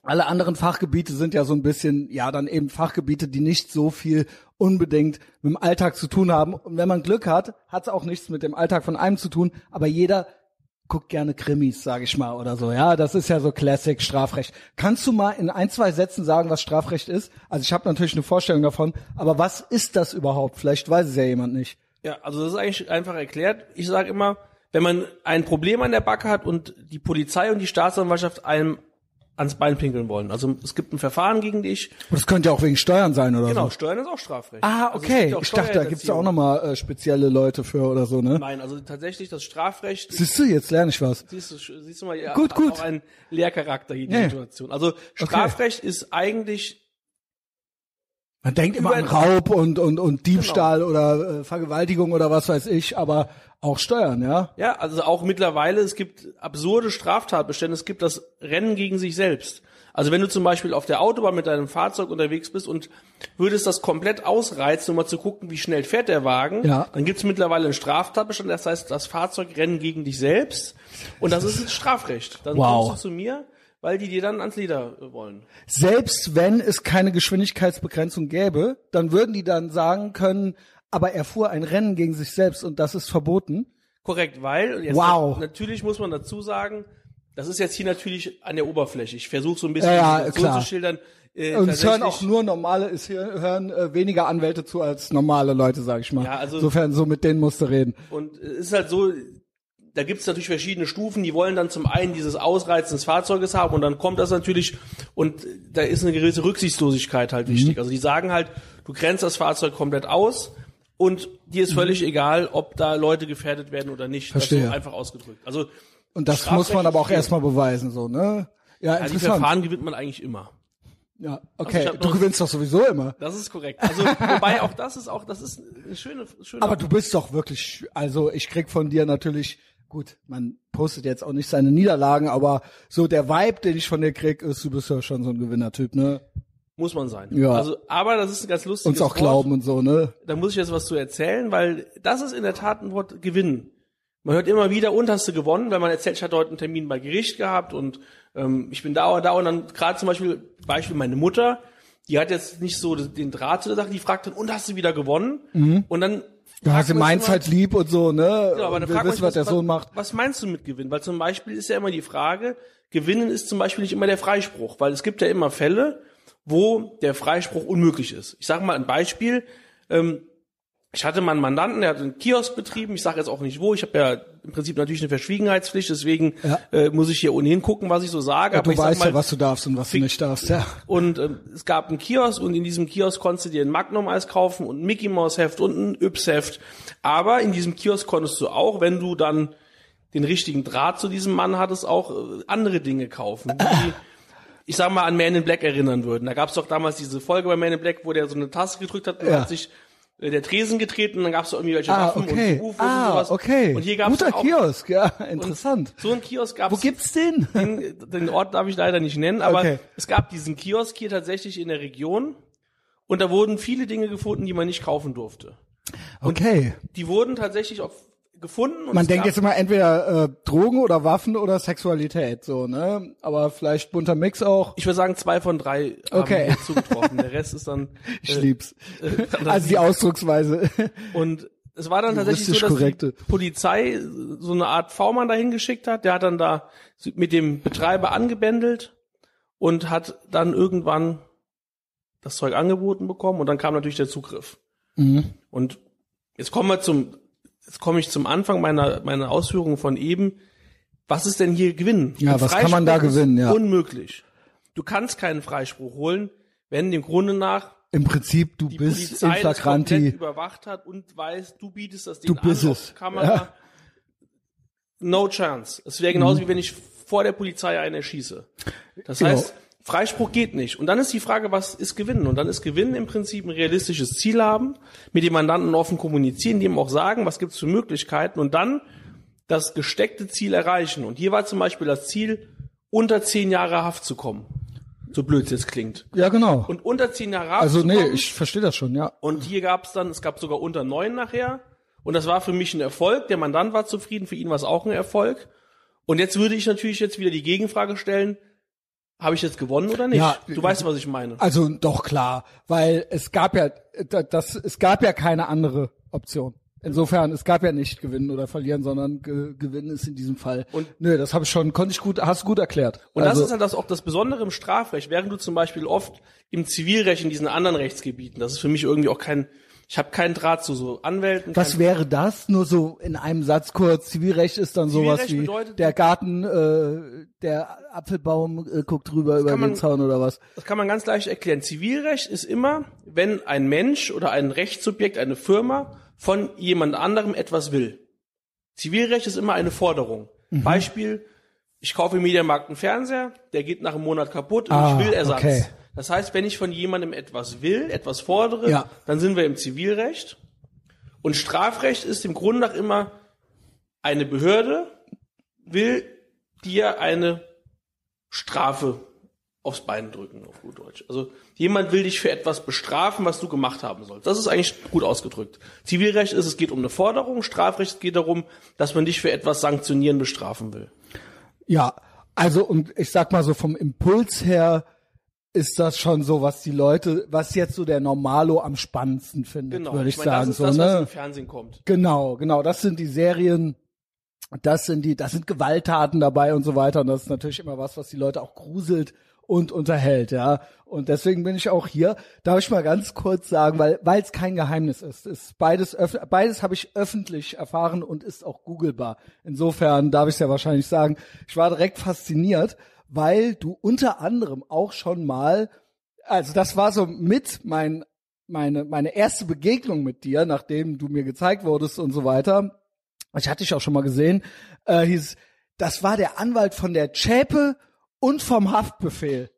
[SPEAKER 1] alle anderen Fachgebiete sind ja so ein bisschen, ja, dann eben Fachgebiete, die nicht so viel unbedingt mit dem Alltag zu tun haben. Und wenn man Glück hat, hat es auch nichts mit dem Alltag von einem zu tun. Aber jeder guckt gerne Krimis, sage ich mal, oder so. Ja, das ist ja so Classic Strafrecht. Kannst du mal in ein, zwei Sätzen sagen, was Strafrecht ist? Also ich habe natürlich eine Vorstellung davon, aber was ist das überhaupt? Vielleicht weiß es ja jemand nicht.
[SPEAKER 2] Ja, also das ist eigentlich einfach erklärt. Ich sage immer, wenn man ein Problem an der Backe hat und die Polizei und die Staatsanwaltschaft einem ans Bein pinkeln wollen. Also es gibt ein Verfahren gegen dich.
[SPEAKER 1] das könnte ja auch wegen Steuern sein oder
[SPEAKER 2] genau,
[SPEAKER 1] so.
[SPEAKER 2] Genau, Steuern ist auch Strafrecht.
[SPEAKER 1] Ah, also okay. Also ich dachte, da gibt's ja auch nochmal äh, spezielle Leute für oder so, ne?
[SPEAKER 2] Nein, also tatsächlich das Strafrecht.
[SPEAKER 1] Siehst du, jetzt lerne ich was.
[SPEAKER 2] Siehst du, siehst du mal, ja,
[SPEAKER 1] gut, gut.
[SPEAKER 2] auch ein Lehrcharakter hier, die ja. Situation. Also Strafrecht okay. ist eigentlich
[SPEAKER 1] man denkt immer an Raub und, und, und Diebstahl genau. oder äh, Vergewaltigung oder was weiß ich, aber auch Steuern, ja?
[SPEAKER 2] Ja, also auch mittlerweile, es gibt absurde Straftatbestände, es gibt das Rennen gegen sich selbst. Also wenn du zum Beispiel auf der Autobahn mit deinem Fahrzeug unterwegs bist und würdest das komplett ausreizen, um mal zu gucken, wie schnell fährt der Wagen, ja. dann gibt's mittlerweile einen Straftatbestand, das heißt, das Fahrzeug rennen gegen dich selbst und das ist ein Strafrecht. Dann wow. kommst du zu mir, weil die dir dann ans Leder wollen.
[SPEAKER 1] Selbst wenn es keine Geschwindigkeitsbegrenzung gäbe, dann würden die dann sagen können, aber er fuhr ein Rennen gegen sich selbst und das ist verboten.
[SPEAKER 2] Korrekt, weil jetzt wow. natürlich muss man dazu sagen, das ist jetzt hier natürlich an der Oberfläche. Ich versuche so ein bisschen
[SPEAKER 1] ja, ja, klar.
[SPEAKER 2] zu schildern.
[SPEAKER 1] Äh, und es hören auch nur normale, es hören äh, weniger Anwälte zu als normale Leute, sag ich mal. Ja, also insofern so mit denen musst du reden.
[SPEAKER 2] Und es ist halt so, da gibt es natürlich verschiedene Stufen, die wollen dann zum einen dieses Ausreizen des Fahrzeuges haben und dann kommt das natürlich und da ist eine gewisse Rücksichtslosigkeit halt wichtig. Mhm. Also die sagen halt, du grenzt das Fahrzeug komplett aus und dir ist völlig mhm. egal, ob da Leute gefährdet werden oder nicht.
[SPEAKER 1] Verstehe.
[SPEAKER 2] Das ist einfach ausgedrückt. Also
[SPEAKER 1] und das muss man aber auch erstmal beweisen, so, ne?
[SPEAKER 2] Ja, ja die Verfahren gewinnt man eigentlich immer.
[SPEAKER 1] Ja, okay. Also du gewinnst doch sowieso immer.
[SPEAKER 2] Das ist korrekt. Also wobei auch das ist auch das ist eine schöne schöne
[SPEAKER 1] Aber du bist doch wirklich also ich krieg von dir natürlich gut, man postet jetzt auch nicht seine Niederlagen, aber so der Vibe, den ich von dir krieg, ist du bist ja schon so ein Gewinnertyp, ne?
[SPEAKER 2] Muss man sein.
[SPEAKER 1] Ja.
[SPEAKER 2] Also, aber das ist ein ganz lustiges
[SPEAKER 1] Uns auch Wort. glauben und so, ne?
[SPEAKER 2] Da muss ich jetzt was zu erzählen, weil das ist in der Tat ein Wort gewinnen. Man hört immer wieder, und hast du gewonnen, wenn man erzählt, ich hatte heute einen Termin bei Gericht gehabt und ähm, ich bin da und da und dann gerade zum Beispiel, Beispiel meine Mutter, die hat jetzt nicht so den Draht zu der Sache, die fragt dann, und hast du wieder gewonnen? Mhm. Und dann
[SPEAKER 1] ja, sie meint's halt lieb und so, ne? Genau, aber dann fragt wissen, was, was der Sohn macht.
[SPEAKER 2] Was meinst du mit Gewinnen? Weil zum Beispiel ist ja immer die Frage, Gewinnen ist zum Beispiel nicht immer der Freispruch, weil es gibt ja immer Fälle, wo der Freispruch unmöglich ist. Ich sage mal ein Beispiel. Ähm, ich hatte mal einen Mandanten, der hat einen Kiosk betrieben. Ich sage jetzt auch nicht wo. Ich habe ja im Prinzip natürlich eine Verschwiegenheitspflicht, deswegen ja. äh, muss ich hier ohnehin gucken, was ich so sage.
[SPEAKER 1] Ja,
[SPEAKER 2] aber
[SPEAKER 1] du weißt mal, ja, was du darfst und was du nicht darfst. Ja.
[SPEAKER 2] Und äh, es gab einen Kiosk und in diesem Kiosk konntest du dir ein Magnum-Eis kaufen und ein Mickey Mouse Heft und ein Yps-Heft. Aber in diesem Kiosk konntest du auch, wenn du dann den richtigen Draht zu diesem Mann hattest, auch äh, andere Dinge kaufen, die [COUGHS] ich sag mal an Man in Black erinnern würden. Da gab es doch damals diese Folge bei Man in Black, wo der so eine Taste gedrückt hat und ja. hat sich der Tresen getreten, dann gab es irgendwie welche
[SPEAKER 1] ah,
[SPEAKER 2] Waffen
[SPEAKER 1] okay.
[SPEAKER 2] und UFOs
[SPEAKER 1] ah,
[SPEAKER 2] und sowas.
[SPEAKER 1] okay.
[SPEAKER 2] Und hier gab's
[SPEAKER 1] Guter
[SPEAKER 2] auch,
[SPEAKER 1] Kiosk, ja, interessant.
[SPEAKER 2] So ein Kiosk gab's.
[SPEAKER 1] Wo gibt's den?
[SPEAKER 2] Den, den Ort darf ich leider nicht nennen, aber okay. es gab diesen Kiosk hier tatsächlich in der Region und da wurden viele Dinge gefunden, die man nicht kaufen durfte.
[SPEAKER 1] Und okay.
[SPEAKER 2] Die wurden tatsächlich auf gefunden.
[SPEAKER 1] Man denkt jetzt immer entweder äh, Drogen oder Waffen oder Sexualität, so, ne? Aber vielleicht bunter Mix auch.
[SPEAKER 2] Ich würde sagen, zwei von drei
[SPEAKER 1] okay.
[SPEAKER 2] haben zugetroffen. Der Rest ist dann. [LAUGHS]
[SPEAKER 1] Äh, ich lieb's. Äh, [LAUGHS] also die Ausdrucksweise.
[SPEAKER 2] Und es war dann tatsächlich so, dass korrekte. die Polizei so eine Art V-Mann dahin geschickt hat. Der hat dann da mit dem Betreiber angebändelt und hat dann irgendwann das Zeug angeboten bekommen und dann kam natürlich der Zugriff. Mhm. Und jetzt kommen wir zum jetzt komme ich zum Anfang meiner, meiner Ausführungen von eben. Was ist denn hier gewinnen?
[SPEAKER 1] Ja, was kann man da gewinnen? Ja.
[SPEAKER 2] Unmöglich. Du kannst keinen Freispruch holen, wenn dem Grunde nach
[SPEAKER 1] im Prinzip du bist Polizei in flagranti
[SPEAKER 2] überwacht hat und weiß, du bietest das
[SPEAKER 1] Ding du bist an es.
[SPEAKER 2] Kamera. Ja. No chance. Es wäre genauso mhm. wie wenn ich vor der Polizei einen erschieße. Das genau. heißt, Freispruch geht nicht. Und dann ist die Frage, was ist Gewinnen? Und dann ist Gewinnen im Prinzip ein realistisches Ziel haben, mit dem Mandanten offen kommunizieren, dem auch sagen, was gibt es für Möglichkeiten und dann das gesteckte Ziel erreichen. Und hier war zum Beispiel das Ziel, unter zehn Jahre Haft zu kommen. So blöd es jetzt klingt.
[SPEAKER 1] Ja, genau.
[SPEAKER 2] Und unter zehn Jahre Haft
[SPEAKER 1] Also nee,
[SPEAKER 2] kommen,
[SPEAKER 1] ich verstehe das schon, ja.
[SPEAKER 2] Und hier gab es dann, es gab sogar unter neun nachher. Und das war für mich ein Erfolg. Der Mandant war zufrieden, für ihn war es auch ein Erfolg. Und jetzt würde ich natürlich jetzt wieder die Gegenfrage stellen, habe ich jetzt gewonnen oder nicht? Ja, du weißt, was ich meine.
[SPEAKER 1] Also doch klar, weil es gab ja das es gab ja keine andere Option. Insofern, es gab ja nicht gewinnen oder verlieren, sondern ge gewinnen ist in diesem Fall. Und nö, das habe ich schon, konnte ich gut, hast du gut erklärt.
[SPEAKER 2] Und also, das ist halt das auch das Besondere im Strafrecht, während du zum Beispiel oft im Zivilrecht in diesen anderen Rechtsgebieten, das ist für mich irgendwie auch kein ich habe keinen Draht zu so Anwälten.
[SPEAKER 1] Was wäre das? Nur so in einem Satz kurz. Zivilrecht ist dann sowas wie der Garten, äh, der Apfelbaum äh, guckt drüber über man, den Zaun oder was?
[SPEAKER 2] Das kann man ganz leicht erklären. Zivilrecht ist immer, wenn ein Mensch oder ein Rechtssubjekt, eine Firma von jemand anderem etwas will. Zivilrecht ist immer eine Forderung. Mhm. Beispiel, ich kaufe im Mediamarkt einen Fernseher, der geht nach einem Monat kaputt und ah, ich will Ersatz. Okay. Das heißt, wenn ich von jemandem etwas will, etwas fordere, ja. dann sind wir im Zivilrecht. Und Strafrecht ist im Grunde nach immer eine Behörde will dir eine Strafe aufs Bein drücken, auf gut Deutsch. Also jemand will dich für etwas bestrafen, was du gemacht haben sollst. Das ist eigentlich gut ausgedrückt. Zivilrecht ist, es geht um eine Forderung, Strafrecht geht darum, dass man dich für etwas sanktionieren, bestrafen will.
[SPEAKER 1] Ja, also und ich sag mal so vom Impuls her ist das schon so, was die Leute, was jetzt so der Normalo am spannendsten findet, genau. würde ich, ich meine, sagen. Das ist so,
[SPEAKER 2] das,
[SPEAKER 1] ne?
[SPEAKER 2] was im Fernsehen kommt.
[SPEAKER 1] Genau, genau. Das sind die Serien, das sind die, das sind Gewalttaten dabei und so weiter. Und das ist natürlich immer was, was die Leute auch gruselt und unterhält, ja. Und deswegen bin ich auch hier. Darf ich mal ganz kurz sagen, weil weil es kein Geheimnis ist. Ist beides beides habe ich öffentlich erfahren und ist auch googlebar. Insofern darf ich es ja wahrscheinlich sagen. Ich war direkt fasziniert, weil du unter anderem auch schon mal, also das war so mit mein meine meine erste Begegnung mit dir, nachdem du mir gezeigt wurdest und so weiter. Ich hatte dich auch schon mal gesehen. Äh, hieß, das war der Anwalt von der Zschäpe und vom Haftbefehl.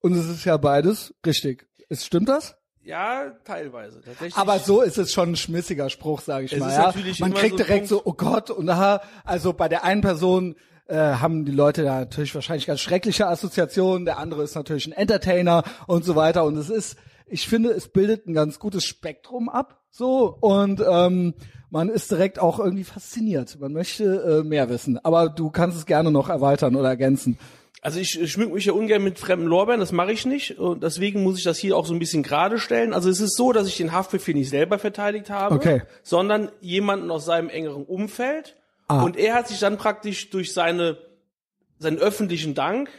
[SPEAKER 1] Und es ist ja beides richtig. Ist, stimmt das?
[SPEAKER 2] Ja, teilweise. Tatsächlich.
[SPEAKER 1] Aber so ist es schon ein schmissiger Spruch, sage ich es mal. Ja? Man kriegt so direkt so, oh Gott, und da, also bei der einen Person äh, haben die Leute da natürlich wahrscheinlich ganz schreckliche Assoziationen, der andere ist natürlich ein Entertainer und so weiter. Und es ist, ich finde, es bildet ein ganz gutes Spektrum ab. So, und ähm, man ist direkt auch irgendwie fasziniert. Man möchte äh, mehr wissen. Aber du kannst es gerne noch erweitern oder ergänzen.
[SPEAKER 2] Also ich schmück mich ja ungern mit fremden Lorbeeren, das mache ich nicht. Und deswegen muss ich das hier auch so ein bisschen gerade stellen. Also es ist so, dass ich den Haftbefehl nicht selber verteidigt habe,
[SPEAKER 1] okay.
[SPEAKER 2] sondern jemanden aus seinem engeren Umfeld. Ah. Und er hat sich dann praktisch durch seine, seinen öffentlichen Dank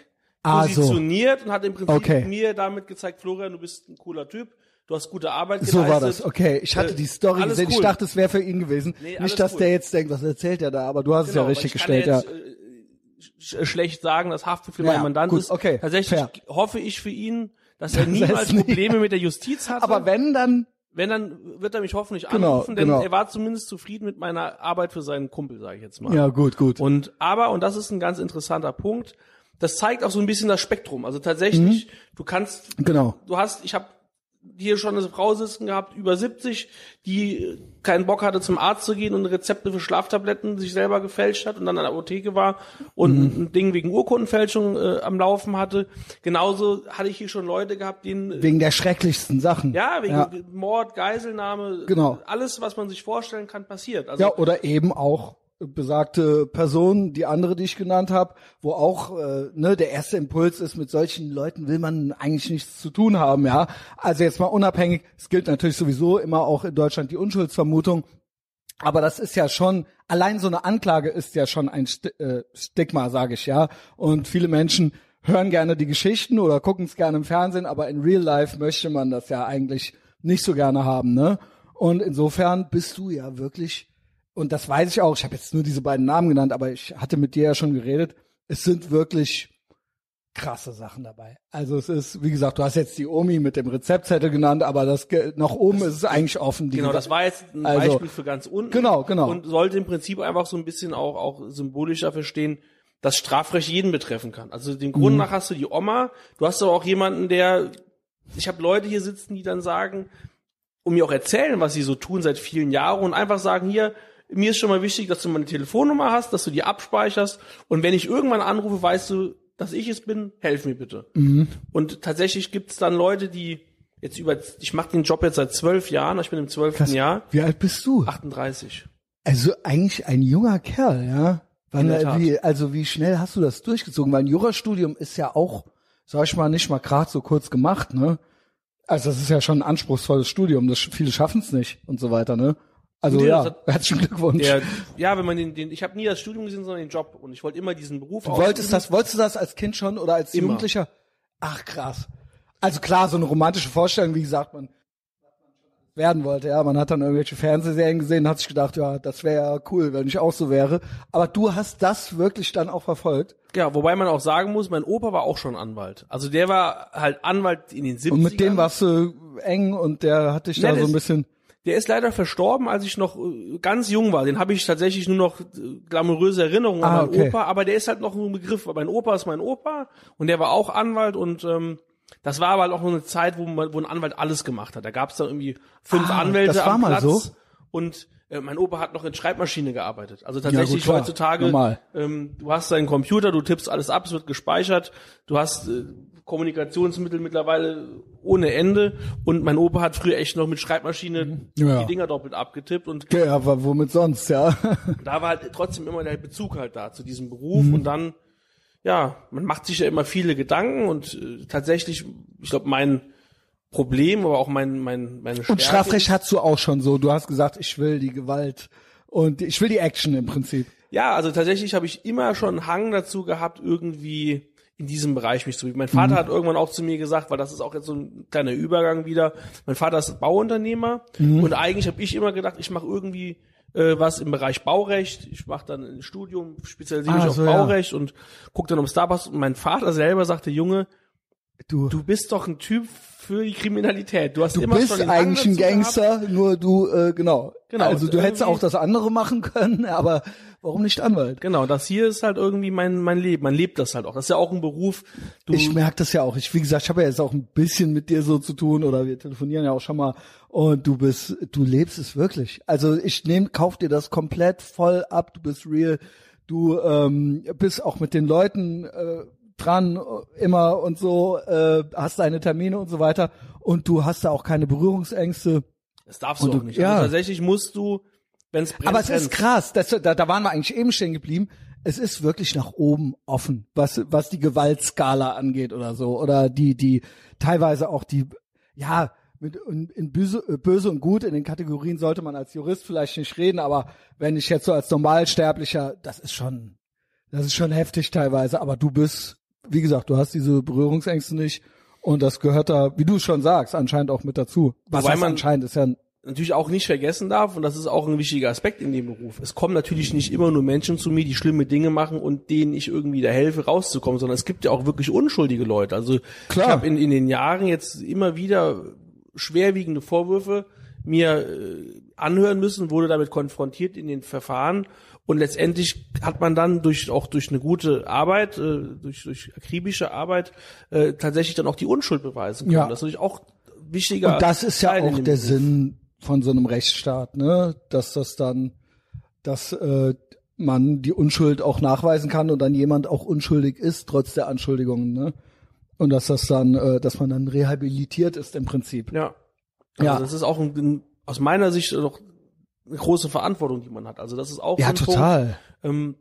[SPEAKER 2] ah, positioniert so. und hat im Prinzip okay. mir damit gezeigt, Florian, du bist ein cooler Typ. Du hast gute Arbeit
[SPEAKER 1] geleistet. So war das. Okay, ich hatte die Story gesehen. Cool. Ich dachte, es wäre für ihn gewesen. Nee, Nicht, dass cool. der jetzt denkt, was erzählt er da, aber du hast genau, es ja genau, richtig gestellt, jetzt, ja. Äh,
[SPEAKER 2] schlecht sagen, dass Haftbefehl
[SPEAKER 1] ja,
[SPEAKER 2] mein Mandant
[SPEAKER 1] gut,
[SPEAKER 2] ist.
[SPEAKER 1] Okay,
[SPEAKER 2] Tatsächlich
[SPEAKER 1] fair.
[SPEAKER 2] hoffe ich für ihn, dass er [LAUGHS] niemals Probleme mit der Justiz [LAUGHS] hat.
[SPEAKER 1] Aber wenn, dann
[SPEAKER 2] wenn, dann wird er mich hoffentlich
[SPEAKER 1] genau,
[SPEAKER 2] anrufen, denn
[SPEAKER 1] genau.
[SPEAKER 2] er war zumindest zufrieden mit meiner Arbeit für seinen Kumpel, sage ich jetzt mal.
[SPEAKER 1] Ja, gut, gut.
[SPEAKER 2] Und aber, und das ist ein ganz interessanter Punkt, das zeigt auch so ein bisschen das Spektrum. Also tatsächlich, mhm. du kannst,
[SPEAKER 1] genau.
[SPEAKER 2] du hast, ich habe hier schon eine Frau sitzen gehabt, über 70, die keinen Bock hatte, zum Arzt zu gehen und Rezepte für Schlaftabletten sich selber gefälscht hat und dann an der Apotheke war und mhm. ein Ding wegen Urkundenfälschung äh, am Laufen hatte. Genauso hatte ich hier schon Leute gehabt, denen...
[SPEAKER 1] Wegen der schrecklichsten Sachen.
[SPEAKER 2] Ja, wegen ja. Mord, Geiselnahme,
[SPEAKER 1] genau.
[SPEAKER 2] alles, was man sich vorstellen kann, passiert. Also,
[SPEAKER 1] ja, oder eben auch besagte Person, die andere, die ich genannt habe, wo auch äh, ne, der erste Impuls ist, mit solchen Leuten will man eigentlich nichts zu tun haben, ja. Also jetzt mal unabhängig, es gilt natürlich sowieso immer auch in Deutschland die Unschuldsvermutung, aber das ist ja schon, allein so eine Anklage ist ja schon ein St äh, Stigma, sage ich ja. Und viele Menschen hören gerne die Geschichten oder gucken es gerne im Fernsehen, aber in Real Life möchte man das ja eigentlich nicht so gerne haben, ne? Und insofern bist du ja wirklich und das weiß ich auch, ich habe jetzt nur diese beiden Namen genannt, aber ich hatte mit dir ja schon geredet, es sind wirklich krasse Sachen dabei. Also es ist, wie gesagt, du hast jetzt die Omi mit dem Rezeptzettel genannt, aber das nach oben ist es eigentlich offen.
[SPEAKER 2] genau, das war jetzt ein also, Beispiel für ganz unten.
[SPEAKER 1] Genau, genau.
[SPEAKER 2] Und sollte im Prinzip einfach so ein bisschen auch, auch symbolisch dafür stehen, dass Strafrecht jeden betreffen kann. Also den Grund mhm. nach hast du die Oma, du hast aber auch jemanden, der, ich habe Leute hier sitzen, die dann sagen, und mir auch erzählen, was sie so tun seit vielen Jahren und einfach sagen, hier, mir ist schon mal wichtig, dass du meine Telefonnummer hast, dass du die abspeicherst und wenn ich irgendwann anrufe, weißt du, dass ich es bin, helf mir bitte.
[SPEAKER 1] Mhm.
[SPEAKER 2] Und tatsächlich gibt es dann Leute, die jetzt über, ich mache den Job jetzt seit zwölf Jahren, ich bin im zwölften Jahr.
[SPEAKER 1] Wie alt bist du?
[SPEAKER 2] 38.
[SPEAKER 1] Also eigentlich ein junger Kerl, ja. Wann, wie, also wie schnell hast du das durchgezogen? Weil ein Jurastudium ist ja auch, sag ich mal, nicht mal gerade so kurz gemacht, ne? Also das ist ja schon ein anspruchsvolles Studium, das viele schaffen es nicht und so weiter, ne? Also ja, hat, herzlichen Glückwunsch.
[SPEAKER 2] Der, ja, wenn man den, den ich habe nie das Studium gesehen, sondern den Job und ich wollte immer diesen Beruf.
[SPEAKER 1] Du wolltest das, wolltest du das als Kind schon oder als immer. Jugendlicher? Ach krass. Also klar, so eine romantische Vorstellung, wie gesagt, man werden wollte. Ja, man hat dann irgendwelche Fernsehserien gesehen, hat sich gedacht, ja, das wäre ja cool, wenn ich auch so wäre. Aber du hast das wirklich dann auch verfolgt.
[SPEAKER 2] Ja, wobei man auch sagen muss, mein Opa war auch schon Anwalt. Also der war halt Anwalt in den 70ern.
[SPEAKER 1] Und mit dem warst du eng und der hat dich ja, da so ein bisschen
[SPEAKER 2] der ist leider verstorben, als ich noch äh, ganz jung war. Den habe ich tatsächlich nur noch äh, glamouröse Erinnerungen ah, an meinen okay. Opa, aber der ist halt noch ein Begriff. Mein Opa ist mein Opa und der war auch Anwalt und ähm, das war aber halt auch nur eine Zeit, wo, man, wo ein Anwalt alles gemacht hat. Da gab es dann irgendwie fünf ah, Anwälte
[SPEAKER 1] das war
[SPEAKER 2] am
[SPEAKER 1] mal
[SPEAKER 2] Platz
[SPEAKER 1] so?
[SPEAKER 2] und äh, mein Opa hat noch in Schreibmaschine gearbeitet. Also tatsächlich ja, gut, heutzutage, ähm, du hast deinen Computer, du tippst alles ab, es wird gespeichert, du hast äh, Kommunikationsmittel mittlerweile ohne Ende. Und mein Opa hat früher echt noch mit Schreibmaschine mhm. ja. die Dinger doppelt abgetippt und.
[SPEAKER 1] Ja, aber womit sonst, ja. [LAUGHS]
[SPEAKER 2] da war halt trotzdem immer der Bezug halt da zu diesem Beruf mhm. und dann, ja, man macht sich ja immer viele Gedanken und äh, tatsächlich, ich glaube, mein Problem, aber auch mein, mein, meine Stärke.
[SPEAKER 1] Und Strafrecht hast du auch schon so. Du hast gesagt, ich will die Gewalt und ich will die Action im Prinzip.
[SPEAKER 2] Ja, also tatsächlich habe ich immer schon einen Hang dazu gehabt, irgendwie in diesem Bereich mich zu bewegen. Mein Vater mhm. hat irgendwann auch zu mir gesagt, weil das ist auch jetzt so ein kleiner Übergang wieder. Mein Vater ist Bauunternehmer mhm. und eigentlich habe ich immer gedacht, ich mache irgendwie äh, was im Bereich Baurecht. Ich mache dann ein Studium, spezialisiere mich ah, so, auf Baurecht ja. und gucke dann um Starbucks. Und mein Vater selber sagte, Junge, du, du bist doch ein Typ für die Kriminalität. Du hast
[SPEAKER 1] du
[SPEAKER 2] immer
[SPEAKER 1] bist schon eigentlich ein Gangster, gehabt. nur du, äh, genau. Genau. Also du hättest auch das andere machen können, [LAUGHS] aber warum nicht Anwalt?
[SPEAKER 2] Genau, das hier ist halt irgendwie mein mein Leben. Man lebt das halt auch. Das ist ja auch ein Beruf.
[SPEAKER 1] Du ich merke das ja auch. Ich, wie gesagt, ich habe ja jetzt auch ein bisschen mit dir so zu tun oder wir telefonieren ja auch schon mal und du bist, du lebst es wirklich. Also ich nehme, kauf dir das komplett voll ab. Du bist real. Du ähm, bist auch mit den Leuten äh, dran immer und so, äh, hast deine Termine und so weiter und du hast da auch keine Berührungsängste.
[SPEAKER 2] Das darfst du, du auch nicht. Ja. Also tatsächlich musst du, wenn es.
[SPEAKER 1] Aber es ist krass, das, da, da waren wir eigentlich eben stehen geblieben. Es ist wirklich nach oben offen, was, was die Gewaltskala angeht oder so. Oder die, die, teilweise auch die, ja, mit in, in böse, böse und gut in den Kategorien sollte man als Jurist vielleicht nicht reden, aber wenn ich jetzt so als Normalsterblicher, das ist schon, das ist schon heftig teilweise, aber du bist wie gesagt, du hast diese Berührungsängste nicht und das gehört da, wie du schon sagst, anscheinend auch mit dazu.
[SPEAKER 2] Was Wobei man anscheinend ist ja natürlich auch nicht vergessen darf, und das ist auch ein wichtiger Aspekt in dem Beruf. Es kommen natürlich nicht immer nur Menschen zu mir, die schlimme Dinge machen und denen ich irgendwie da helfe, rauszukommen, sondern es gibt ja auch wirklich unschuldige Leute. Also Klar. ich habe in, in den Jahren jetzt immer wieder schwerwiegende Vorwürfe mir äh, anhören müssen, wurde damit konfrontiert in den Verfahren und letztendlich hat man dann durch auch durch eine gute Arbeit, äh, durch, durch akribische Arbeit äh, tatsächlich dann auch die Unschuld beweisen können. Ja. Das ist natürlich auch wichtiger.
[SPEAKER 1] Und das ist ja auch der Beruf. Sinn von so einem Rechtsstaat, ne? Dass das dann, dass äh, man die Unschuld auch nachweisen kann und dann jemand auch unschuldig ist trotz der Anschuldigungen, ne? Und dass das dann, äh, dass man dann rehabilitiert ist im Prinzip.
[SPEAKER 2] Ja. Also ja. Das ist auch ein, ein, aus meiner Sicht doch eine große Verantwortung, die man hat. Also das ist auch
[SPEAKER 1] ja so total. Punkt,
[SPEAKER 2] ähm,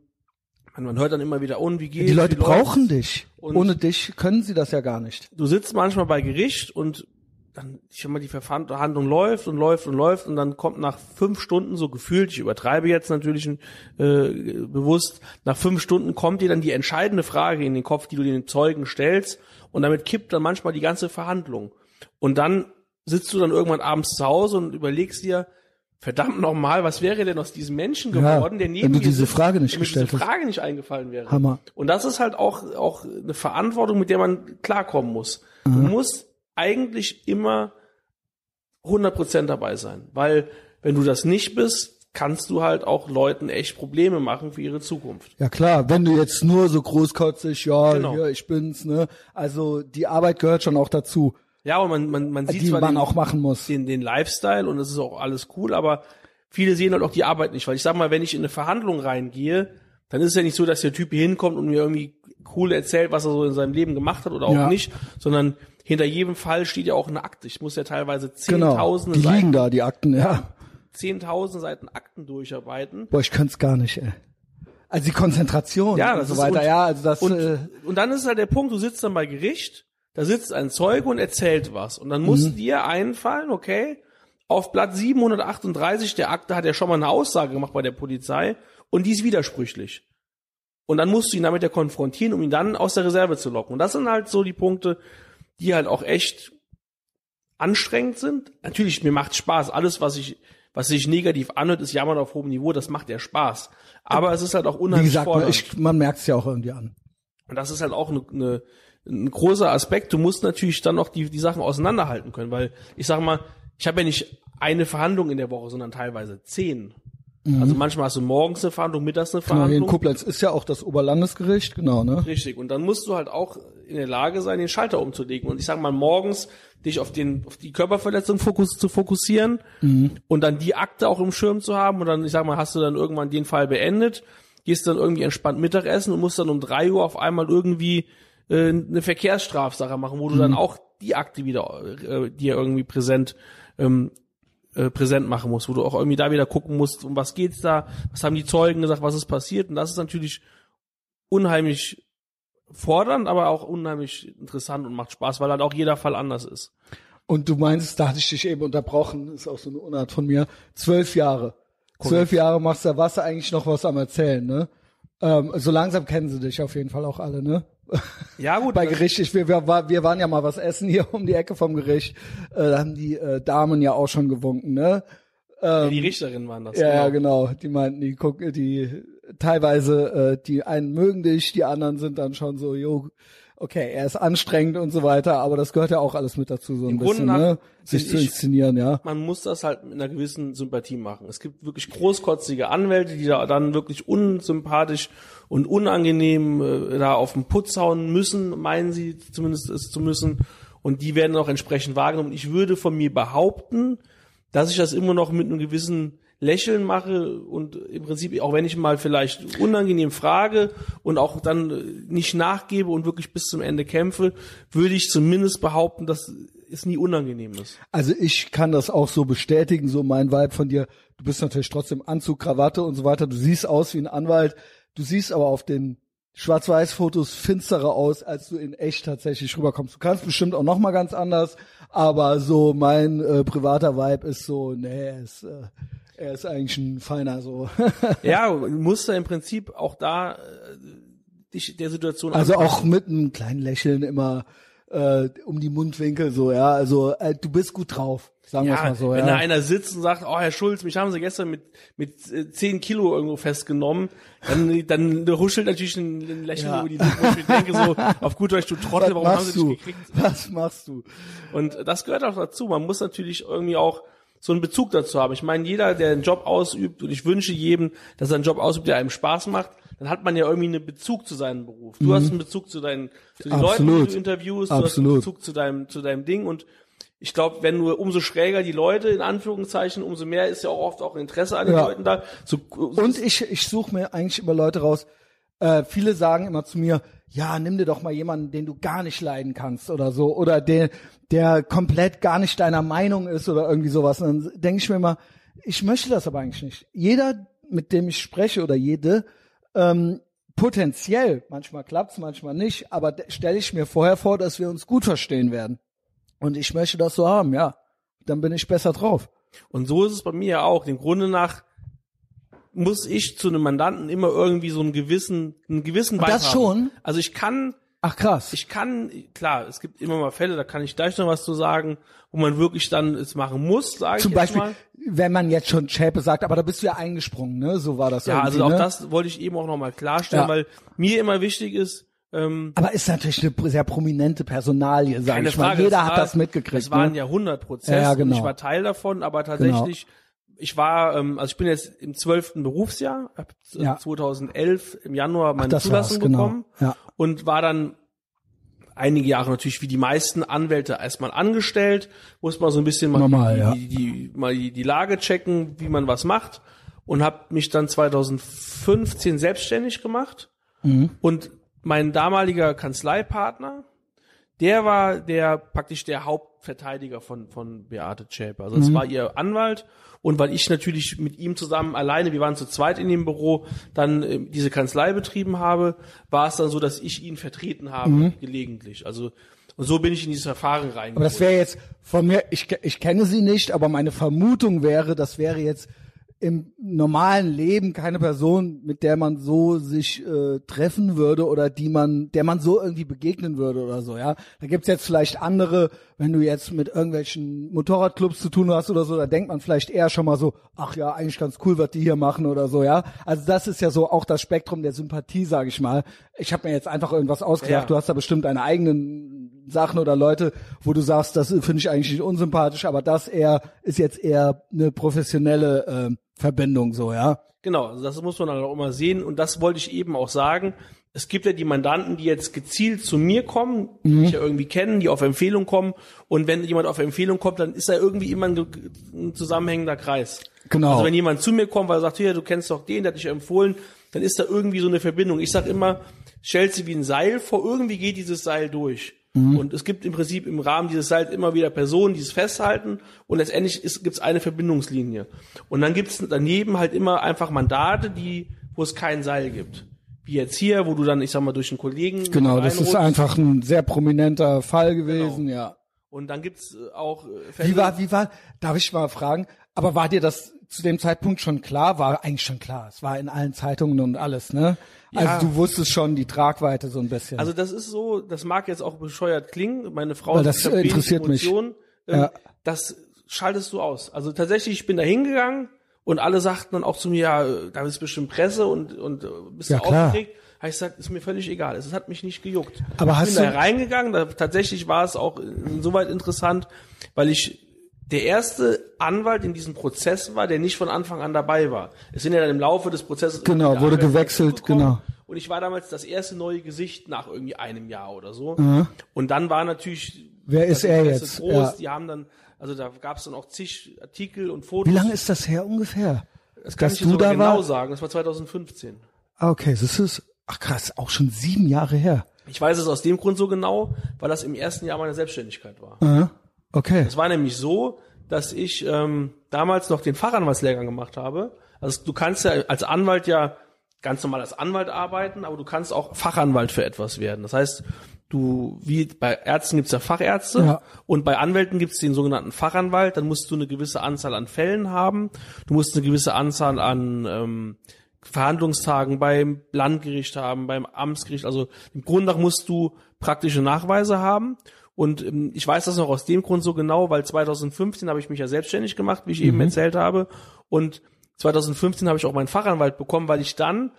[SPEAKER 2] man, hört dann immer wieder, und wie geht's?
[SPEAKER 1] Die Leute brauchen dich. Und Ohne dich können sie das ja gar nicht.
[SPEAKER 2] Du sitzt manchmal bei Gericht und dann, ich sag mal, die Verhandlung läuft und läuft und läuft und dann kommt nach fünf Stunden so gefühlt, ich übertreibe jetzt natürlich äh, bewusst, nach fünf Stunden kommt dir dann die entscheidende Frage in den Kopf, die du den Zeugen stellst und damit kippt dann manchmal die ganze Verhandlung. Und dann sitzt du dann irgendwann abends zu Hause und überlegst dir, verdammt nochmal, was wäre denn aus diesem Menschen geworden,
[SPEAKER 1] ja, der neben wenn du diese Frage nicht gestellt
[SPEAKER 2] diese Frage nicht eingefallen wäre.
[SPEAKER 1] Hammer.
[SPEAKER 2] Und das ist halt auch, auch eine Verantwortung, mit der man klarkommen muss. Mhm. Du musst eigentlich immer 100% dabei sein, weil wenn du das nicht bist, kannst du halt auch Leuten echt Probleme machen für ihre Zukunft.
[SPEAKER 1] Ja klar, wenn du jetzt nur so großkotzig, ja, genau. ja, ich bin's, ne? Also die Arbeit gehört schon auch dazu.
[SPEAKER 2] Ja, und man, man, man sieht
[SPEAKER 1] die
[SPEAKER 2] zwar
[SPEAKER 1] man
[SPEAKER 2] den,
[SPEAKER 1] auch machen muss.
[SPEAKER 2] Den, den Lifestyle und das ist auch alles cool, aber viele sehen halt auch die Arbeit nicht, weil ich sag mal, wenn ich in eine Verhandlung reingehe, dann ist es ja nicht so, dass der Typ hier hinkommt und mir irgendwie cool erzählt, was er so in seinem Leben gemacht hat oder auch ja. nicht, sondern hinter jedem Fall steht ja auch eine Akte. Ich muss ja teilweise
[SPEAKER 1] genau. zehntausende genau. die liegen da, die Akten, ja.
[SPEAKER 2] Zehntausende Seiten Akten durcharbeiten.
[SPEAKER 1] Boah, ich könnte es gar nicht, ey. Also die Konzentration
[SPEAKER 2] ja,
[SPEAKER 1] und so weiter, und, ja, also das.
[SPEAKER 2] Und, äh, und dann ist halt der Punkt, du sitzt dann bei Gericht da sitzt ein Zeuge und erzählt was. Und dann muss mhm. dir einfallen, okay, auf Blatt 738 der Akte hat er schon mal eine Aussage gemacht bei der Polizei und die ist widersprüchlich. Und dann musst du ihn damit ja konfrontieren, um ihn dann aus der Reserve zu locken. Und das sind halt so die Punkte, die halt auch echt anstrengend sind. Natürlich, mir macht Spaß. Alles, was ich, was sich negativ anhört, ist Jammern auf hohem Niveau. Das macht ja Spaß. Aber es ist halt auch unheimlich Wie gesagt,
[SPEAKER 1] fordernd. Ich, man merkt es ja auch irgendwie an.
[SPEAKER 2] Und das ist halt auch eine, eine, ein großer Aspekt. Du musst natürlich dann noch die, die Sachen auseinanderhalten können, weil ich sage mal, ich habe ja nicht eine Verhandlung in der Woche, sondern teilweise zehn. Mhm. Also manchmal hast du morgens eine Verhandlung, mittags eine Verhandlung.
[SPEAKER 1] Genau, in Koblenz ist ja auch das Oberlandesgericht, genau, ne?
[SPEAKER 2] Richtig. Und dann musst du halt auch in der Lage sein, den Schalter umzulegen. Und ich sage mal, morgens dich auf den, auf die Körperverletzung fokus, zu fokussieren mhm. und dann die Akte auch im Schirm zu haben. Und dann, ich sag mal, hast du dann irgendwann den Fall beendet, gehst dann irgendwie entspannt Mittagessen und musst dann um drei Uhr auf einmal irgendwie äh, eine Verkehrsstrafsache machen, wo du mhm. dann auch die Akte wieder äh, dir irgendwie präsent ähm, äh, präsent machen musst, wo du auch irgendwie da wieder gucken musst, um was geht's da, was haben die Zeugen gesagt, was ist passiert und das ist natürlich unheimlich fordernd, aber auch unheimlich interessant und macht Spaß, weil halt auch jeder Fall anders ist.
[SPEAKER 1] Und du meinst, da hatte ich dich eben unterbrochen, ist auch so eine Unart von mir, zwölf Jahre. Zwölf Jahre machst du, da warst du eigentlich noch was am Erzählen, ne? Ähm, so langsam kennen sie dich auf jeden Fall auch alle, ne? [LAUGHS]
[SPEAKER 2] Ja gut.
[SPEAKER 1] Bei Gericht, ich, wir, wir, wir waren ja mal was essen hier um die Ecke vom Gericht. Äh, da haben die äh, Damen ja auch schon gewunken, ne?
[SPEAKER 2] Ähm, die Richterin waren das.
[SPEAKER 1] Ja, genau. genau. Die meinten, die gucken, die teilweise, äh, die einen mögen dich, die anderen sind dann schon so, jo, okay, er ist anstrengend und so weiter, aber das gehört ja auch alles mit dazu, so ein Im bisschen, ne? sich zu inszenieren, ja.
[SPEAKER 2] Man muss das halt mit einer gewissen Sympathie machen. Es gibt wirklich großkotzige Anwälte, die da dann wirklich unsympathisch und unangenehm äh, da auf den Putz hauen müssen, meinen sie zumindest es zu müssen. Und die werden auch entsprechend wahrgenommen. Ich würde von mir behaupten, dass ich das immer noch mit einem gewissen Lächeln mache und im Prinzip, auch wenn ich mal vielleicht unangenehm frage und auch dann nicht nachgebe und wirklich bis zum Ende kämpfe, würde ich zumindest behaupten, dass es nie unangenehm ist.
[SPEAKER 1] Also ich kann das auch so bestätigen, so mein Vibe von dir. Du bist natürlich trotzdem Anzug, Krawatte und so weiter. Du siehst aus wie ein Anwalt. Du siehst aber auf den Schwarz-Weiß-Fotos finsterer aus, als du in echt tatsächlich rüberkommst. Du kannst bestimmt auch noch mal ganz anders, aber so mein äh, privater Vibe ist so, nee, ist, äh, er ist eigentlich ein feiner so. [LAUGHS]
[SPEAKER 2] ja, musst du im Prinzip auch da äh, dich der Situation
[SPEAKER 1] Also anpassen. auch mit einem kleinen Lächeln immer äh, um die Mundwinkel so, ja. Also äh, du bist gut drauf, sagen ja, mal so.
[SPEAKER 2] Wenn
[SPEAKER 1] ja.
[SPEAKER 2] da einer sitzt und sagt, oh Herr Schulz, mich haben Sie gestern mit mit äh, 10 Kilo irgendwo festgenommen, dann dann huschelt natürlich ein, ein Lächeln ja. über die Lippen. Ich denke so, [LAUGHS] auf gut Deutsch, du Trottel, warum haben Sie
[SPEAKER 1] du?
[SPEAKER 2] dich gekriegt?
[SPEAKER 1] Was machst du?
[SPEAKER 2] Und das gehört auch dazu. Man muss natürlich irgendwie auch so einen Bezug dazu haben. Ich meine, jeder, der einen Job ausübt, und ich wünsche jedem, dass er einen Job ausübt, der einem Spaß macht, dann hat man ja irgendwie einen Bezug zu seinem Beruf. Du mhm. hast einen Bezug zu deinen, zu den Absolut. Leuten, die du interviewst, Absolut. du hast einen Bezug zu deinem, zu deinem Ding und ich glaube, wenn du umso schräger die Leute in Anführungszeichen, umso mehr ist ja auch oft auch Interesse an den ja. Leuten da.
[SPEAKER 1] So, und ich, ich suche mir eigentlich immer Leute raus. Äh, viele sagen immer zu mir, ja, nimm dir doch mal jemanden, den du gar nicht leiden kannst oder so, oder der, der komplett gar nicht deiner Meinung ist oder irgendwie sowas. Und dann denke ich mir immer, ich möchte das aber eigentlich nicht. Jeder, mit dem ich spreche oder jede, ähm, potenziell, manchmal klappt's, manchmal nicht, aber stelle ich mir vorher vor, dass wir uns gut verstehen werden. Und ich möchte das so haben, ja. Dann bin ich besser drauf.
[SPEAKER 2] Und so ist es bei mir ja auch. Dem Grunde nach muss ich zu einem Mandanten immer irgendwie so einen gewissen, einen gewissen
[SPEAKER 1] Vibe Das schon?
[SPEAKER 2] Also ich kann
[SPEAKER 1] Ach krass.
[SPEAKER 2] Ich kann, klar, es gibt immer mal Fälle, da kann ich gleich noch was zu sagen, wo man wirklich dann es machen muss, sage ich
[SPEAKER 1] Zum Beispiel,
[SPEAKER 2] mal.
[SPEAKER 1] wenn man jetzt schon Schäpe sagt, aber da bist du ja eingesprungen, ne? So war das
[SPEAKER 2] Ja, also auch
[SPEAKER 1] ne?
[SPEAKER 2] das wollte ich eben auch nochmal klarstellen, ja. weil mir immer wichtig ist, ähm,
[SPEAKER 1] aber ist natürlich eine sehr prominente Personalie, sag ich Frage, mal. Jeder hat das mitgekriegt.
[SPEAKER 2] Es waren
[SPEAKER 1] ne?
[SPEAKER 2] ja 100 Prozent. Ja, genau. ich war Teil davon, aber tatsächlich genau ich war, ähm, also ich bin jetzt im zwölften Berufsjahr, habe ja. 2011 im Januar meine Ach, Zulassung genau. bekommen ja. und war dann einige Jahre natürlich wie die meisten Anwälte erstmal angestellt, muss mal so ein bisschen mal,
[SPEAKER 1] Normal,
[SPEAKER 2] die,
[SPEAKER 1] ja.
[SPEAKER 2] die, die, mal die, die Lage checken, wie man was macht und habe mich dann 2015 selbstständig gemacht mhm. und mein damaliger Kanzleipartner, der war der praktisch der Hauptverteidiger von von Beate Schäper. Also es mhm. war ihr Anwalt und weil ich natürlich mit ihm zusammen alleine, wir waren zu zweit in dem Büro, dann äh, diese Kanzlei betrieben habe, war es dann so, dass ich ihn vertreten habe, mhm. gelegentlich. Also und so bin ich in dieses Verfahren rein.
[SPEAKER 1] Aber das wäre jetzt von mir, ich, ich kenne sie nicht, aber meine Vermutung wäre, das wäre jetzt im normalen Leben keine Person, mit der man so sich äh, treffen würde oder die man, der man so irgendwie begegnen würde oder so, ja. Da gibt's jetzt vielleicht andere, wenn du jetzt mit irgendwelchen Motorradclubs zu tun hast oder so, da denkt man vielleicht eher schon mal so, ach ja, eigentlich ganz cool, was die hier machen oder so, ja. Also das ist ja so auch das Spektrum der Sympathie, sage ich mal. Ich habe mir jetzt einfach irgendwas ausgedacht, ja. du hast da bestimmt deine eigenen Sachen oder Leute, wo du sagst, das finde ich eigentlich nicht unsympathisch, aber das eher ist jetzt eher eine professionelle äh, Verbindung so, ja.
[SPEAKER 2] Genau, also das muss man dann auch immer sehen und das wollte ich eben auch sagen. Es gibt ja die Mandanten, die jetzt gezielt zu mir kommen, die mhm. mich ja irgendwie kennen, die auf Empfehlung kommen und wenn jemand auf Empfehlung kommt, dann ist da irgendwie immer ein, ein zusammenhängender Kreis.
[SPEAKER 1] Genau.
[SPEAKER 2] Also wenn jemand zu mir kommt, weil er sagt, hier, du kennst doch den, der hat dich empfohlen, dann ist da irgendwie so eine Verbindung. Ich sag immer, stellt sie wie ein Seil vor, irgendwie geht dieses Seil durch. Mhm. Und es gibt im Prinzip im Rahmen dieses Seils immer wieder Personen, die es festhalten und letztendlich gibt es eine Verbindungslinie. Und dann gibt es daneben halt immer einfach Mandate, die, wo es kein Seil gibt. Wie jetzt hier, wo du dann, ich sag mal, durch einen Kollegen.
[SPEAKER 1] Genau, das ist einfach ein sehr prominenter Fall gewesen, genau. ja.
[SPEAKER 2] Und dann gibt's äh, auch
[SPEAKER 1] äh, Fälle. Wie war, wie war, darf ich mal fragen, aber war dir das zu dem Zeitpunkt schon klar? War eigentlich schon klar. Es war in allen Zeitungen und alles, ne? Also ja. du wusstest schon die Tragweite so ein bisschen.
[SPEAKER 2] Also das ist so, das mag jetzt auch bescheuert klingen. Meine Frau
[SPEAKER 1] Weil das interessiert mich.
[SPEAKER 2] Ähm, ja. Das schaltest du aus. Also tatsächlich, ich bin da hingegangen und alle sagten dann auch zu mir, ja, da ist bestimmt Presse und, und bist ja, du aufgeregt. Habe ich gesagt, ist mir völlig egal. Es hat mich nicht gejuckt.
[SPEAKER 1] Aber
[SPEAKER 2] ich
[SPEAKER 1] hast
[SPEAKER 2] bin da reingegangen. Da, tatsächlich war es auch insoweit interessant, weil ich der erste Anwalt in diesem Prozess war, der nicht von Anfang an dabei war. Es sind ja dann im Laufe des Prozesses
[SPEAKER 1] genau wurde gewechselt, genau.
[SPEAKER 2] Und ich war damals das erste neue Gesicht nach irgendwie einem Jahr oder so. Mhm. Und dann war natürlich
[SPEAKER 1] wer ist er jetzt?
[SPEAKER 2] Groß. Ja. Die haben dann also da gab es dann auch zig Artikel und Fotos.
[SPEAKER 1] Wie lange ist das her ungefähr?
[SPEAKER 2] Das kann ich dir da genau war? sagen. Das war 2015.
[SPEAKER 1] Ah, okay, das ist ach krass, auch schon sieben Jahre her.
[SPEAKER 2] Ich weiß es aus dem Grund so genau, weil das im ersten Jahr meiner Selbstständigkeit war.
[SPEAKER 1] Aha. Okay.
[SPEAKER 2] Es war nämlich so, dass ich ähm, damals noch den Fachanwaltslehrgang gemacht habe. Also du kannst ja als Anwalt ja ganz normal als Anwalt arbeiten, aber du kannst auch Fachanwalt für etwas werden. Das heißt, du, wie bei Ärzten gibt's ja Fachärzte ja. und bei Anwälten gibt's den sogenannten Fachanwalt, dann musst du eine gewisse Anzahl an Fällen haben, du musst eine gewisse Anzahl an ähm, Verhandlungstagen beim Landgericht haben, beim Amtsgericht, also im Grunde nach musst du praktische Nachweise haben und ähm, ich weiß das noch aus dem Grund so genau, weil 2015 habe ich mich ja selbstständig gemacht, wie ich mhm. eben erzählt habe. Und 2015 habe ich auch meinen Fachanwalt bekommen, weil ich dann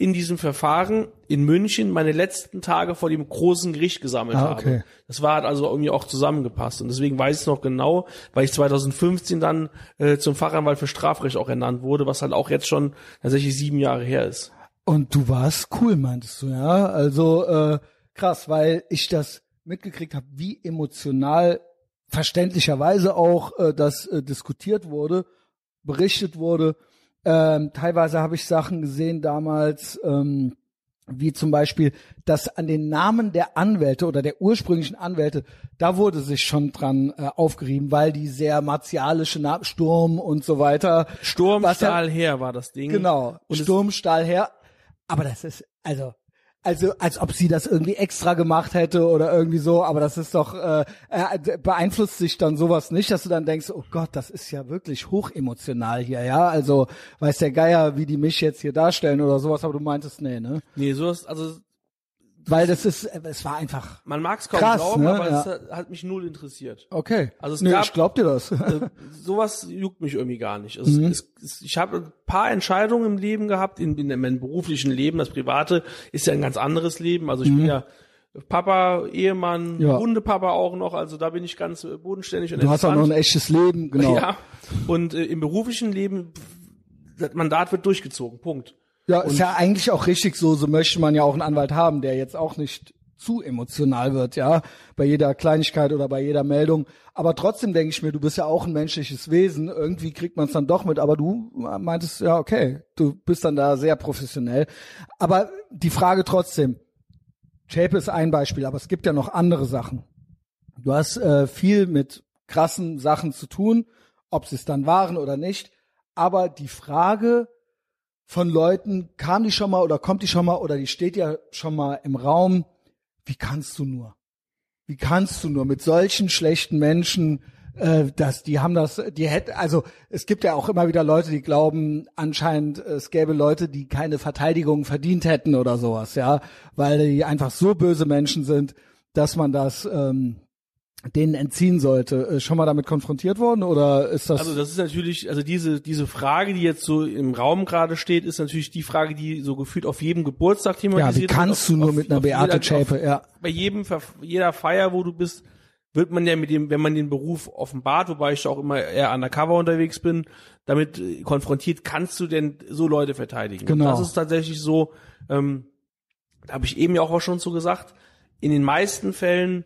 [SPEAKER 2] in diesem Verfahren in München meine letzten Tage vor dem großen Gericht gesammelt ah, okay. habe. Das war also irgendwie auch zusammengepasst. Und deswegen weiß ich es noch genau, weil ich 2015 dann äh, zum Fachanwalt für Strafrecht auch ernannt wurde, was halt auch jetzt schon tatsächlich sieben Jahre her ist.
[SPEAKER 1] Und du warst cool, meintest du, ja? Also äh, krass, weil ich das mitgekriegt habe, wie emotional verständlicherweise auch äh, das äh, diskutiert wurde, berichtet wurde. Ähm, teilweise habe ich Sachen gesehen damals, ähm, wie zum Beispiel, dass an den Namen der Anwälte oder der ursprünglichen Anwälte, da wurde sich schon dran äh, aufgerieben, weil die sehr martialische Namen, Sturm und so weiter.
[SPEAKER 2] Sturm, Stahl ja, her war das Ding.
[SPEAKER 1] Genau, und Sturm, Stahl her. Aber das ist, also also als ob sie das irgendwie extra gemacht hätte oder irgendwie so, aber das ist doch äh, äh, beeinflusst sich dann sowas nicht, dass du dann denkst, oh Gott, das ist ja wirklich hochemotional hier, ja? Also weiß der Geier, wie die mich jetzt hier darstellen oder sowas, aber du meintest nee, ne?
[SPEAKER 2] Nee, sowas, also
[SPEAKER 1] weil das ist, es war einfach.
[SPEAKER 2] Man mag es kaum
[SPEAKER 1] krass,
[SPEAKER 2] glauben,
[SPEAKER 1] ne?
[SPEAKER 2] aber
[SPEAKER 1] ja.
[SPEAKER 2] es hat, hat, mich null interessiert.
[SPEAKER 1] Okay.
[SPEAKER 2] Also es
[SPEAKER 1] nee,
[SPEAKER 2] gab,
[SPEAKER 1] ich glaub dir das.
[SPEAKER 2] äh, [LAUGHS] sowas juckt mich irgendwie gar nicht. Also mhm. es, es, ich habe ein paar Entscheidungen im Leben gehabt, in, in meinem beruflichen Leben. Das private ist ja ein ganz anderes Leben. Also ich mhm. bin ja Papa, Ehemann, ja. Hundepapa auch noch, also da bin ich ganz bodenständig. Und
[SPEAKER 1] du hast auch noch ein echtes Leben, genau. [LAUGHS]
[SPEAKER 2] Ja. Und äh, im beruflichen Leben, das Mandat wird durchgezogen, Punkt.
[SPEAKER 1] Ja, und ist ja eigentlich auch richtig so, so möchte man ja auch einen Anwalt haben, der jetzt auch nicht zu emotional wird, ja, bei jeder Kleinigkeit oder bei jeder Meldung. Aber trotzdem denke ich mir, du bist ja auch ein menschliches Wesen. Irgendwie kriegt man es dann doch mit. Aber du meintest, ja, okay, du bist dann da sehr professionell. Aber die Frage trotzdem, Shape ist ein Beispiel, aber es gibt ja noch andere Sachen. Du hast äh, viel mit krassen Sachen zu tun, ob sie es dann waren oder nicht. Aber die Frage, von Leuten, kam die schon mal oder kommt die schon mal oder die steht ja schon mal im Raum. Wie kannst du nur? Wie kannst du nur mit solchen schlechten Menschen, äh, dass die haben das, die hätten, also es gibt ja auch immer wieder Leute, die glauben, anscheinend es gäbe Leute, die keine Verteidigung verdient hätten oder sowas, ja, weil die einfach so böse Menschen sind, dass man das ähm, denen entziehen sollte. Äh, schon mal damit konfrontiert worden oder ist das?
[SPEAKER 2] Also das ist natürlich, also diese diese Frage, die jetzt so im Raum gerade steht, ist natürlich die Frage, die so gefühlt auf jedem Geburtstag thematisiert
[SPEAKER 1] wird. Ja, wie kannst wird, du nur auf, mit einer Beate Schäpe, ja.
[SPEAKER 2] Bei jedem jeder Feier, wo du bist, wird man ja mit dem, wenn man den Beruf offenbart, wobei ich auch immer eher undercover unterwegs bin, damit äh, konfrontiert, kannst du denn so Leute verteidigen?
[SPEAKER 1] Genau. Und
[SPEAKER 2] das ist tatsächlich so, ähm, da habe ich eben ja auch schon so gesagt, in den meisten Fällen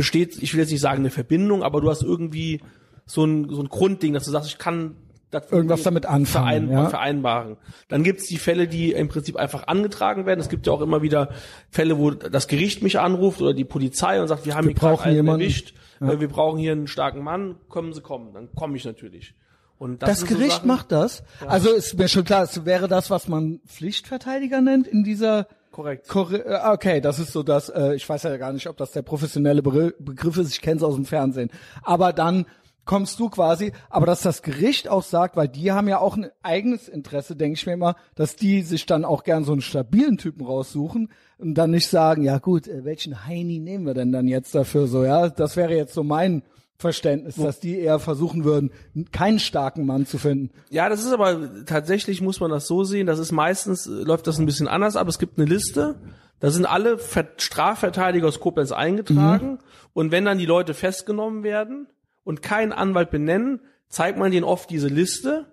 [SPEAKER 2] besteht, ich will jetzt nicht sagen eine Verbindung, aber du hast irgendwie so ein, so ein Grundding, dass du sagst, ich kann
[SPEAKER 1] das irgendwas damit anfangen,
[SPEAKER 2] verein, ja? vereinbaren. Dann gibt's die Fälle, die im Prinzip einfach angetragen werden. Es gibt ja auch immer wieder Fälle, wo das Gericht mich anruft oder die Polizei und sagt, wir haben
[SPEAKER 1] wir hier einen jemanden. erwischt,
[SPEAKER 2] ja. wir brauchen hier einen starken Mann, kommen Sie kommen. Dann komme ich natürlich.
[SPEAKER 1] Und das, das Gericht so Sachen, macht das. Ja. Also ist mir schon klar, es wäre das, was man Pflichtverteidiger nennt in dieser
[SPEAKER 2] Korrekt.
[SPEAKER 1] Korre äh, okay, das ist so das, äh, ich weiß ja gar nicht, ob das der professionelle Begriff ist, ich kenne es aus dem Fernsehen. Aber dann kommst du quasi, aber dass das Gericht auch sagt, weil die haben ja auch ein eigenes Interesse, denke ich mir immer, dass die sich dann auch gern so einen stabilen Typen raussuchen und dann nicht sagen, ja gut, äh, welchen Heini nehmen wir denn dann jetzt dafür so, ja, das wäre jetzt so mein Verständnis, dass die eher versuchen würden, keinen starken Mann zu finden.
[SPEAKER 2] Ja, das ist aber tatsächlich muss man das so sehen, das ist meistens läuft das ein bisschen anders, aber es gibt eine Liste, da sind alle Strafverteidiger aus Koblenz eingetragen mhm. und wenn dann die Leute festgenommen werden und keinen Anwalt benennen, zeigt man denen oft diese Liste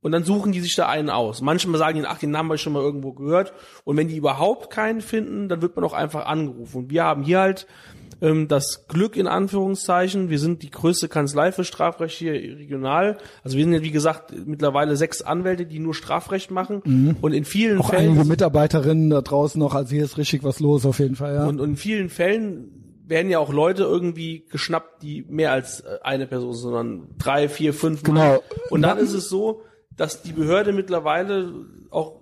[SPEAKER 2] und dann suchen die sich da einen aus. Manchmal sagen die, ach, den Namen habe ich schon mal irgendwo gehört. Und wenn die überhaupt keinen finden, dann wird man auch einfach angerufen. Und wir haben hier halt ähm, das Glück in Anführungszeichen. Wir sind die größte Kanzlei für Strafrecht hier regional. Also wir sind ja wie gesagt mittlerweile sechs Anwälte, die nur Strafrecht machen. Mhm. Und in vielen
[SPEAKER 1] auch
[SPEAKER 2] Fällen.
[SPEAKER 1] einige Mitarbeiterinnen da draußen noch, also hier ist richtig was los auf jeden Fall. Ja.
[SPEAKER 2] Und, und in vielen Fällen werden ja auch Leute irgendwie geschnappt, die mehr als äh, eine Person, sondern drei, vier, fünf.
[SPEAKER 1] Mal. Genau.
[SPEAKER 2] Und dann ist es so, dass die Behörde mittlerweile auch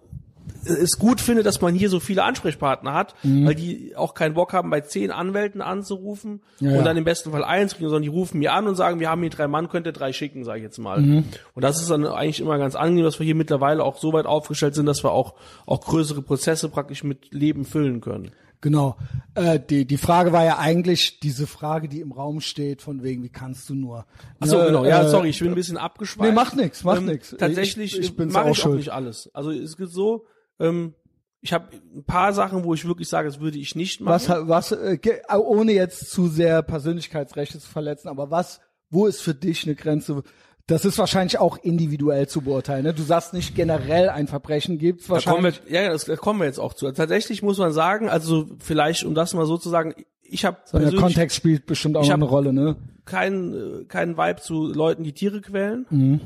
[SPEAKER 2] es gut finde, dass man hier so viele Ansprechpartner hat, mhm. weil die auch keinen Bock haben, bei zehn Anwälten anzurufen ja, und dann im besten Fall eins kriegen, sondern die rufen mir an und sagen, wir haben hier drei Mann, könnt ihr drei schicken, sage ich jetzt mal. Mhm. Und das ist dann eigentlich immer ganz angenehm, dass wir hier mittlerweile auch so weit aufgestellt sind, dass wir auch, auch größere Prozesse praktisch mit Leben füllen können.
[SPEAKER 1] Genau. Äh, die, die Frage war ja eigentlich diese Frage, die im Raum steht, von wegen, wie kannst du nur.
[SPEAKER 2] Ach so, genau. Ja, äh, sorry, ich bin ein bisschen abgeschweift.
[SPEAKER 1] Nee, macht nix, macht ähm, nix.
[SPEAKER 2] Tatsächlich ich, ich mache ich auch nicht alles. Also es gibt so, ähm, ich habe ein paar Sachen, wo ich wirklich sage, das würde ich nicht machen.
[SPEAKER 1] Was, was, äh, ohne jetzt zu sehr Persönlichkeitsrechte zu verletzen, aber was, wo ist für dich eine Grenze? Das ist wahrscheinlich auch individuell zu beurteilen. Ne? Du sagst nicht generell ein Verbrechen gibt's wahrscheinlich.
[SPEAKER 2] Da kommen wir, ja, das, da kommen wir jetzt auch zu. Tatsächlich muss man sagen, also vielleicht, um das mal so zu sagen, ich habe
[SPEAKER 1] so der Kontext spielt bestimmt auch eine Rolle, ne?
[SPEAKER 2] Keinen keinen Vibe zu Leuten, die Tiere quälen. Mhm.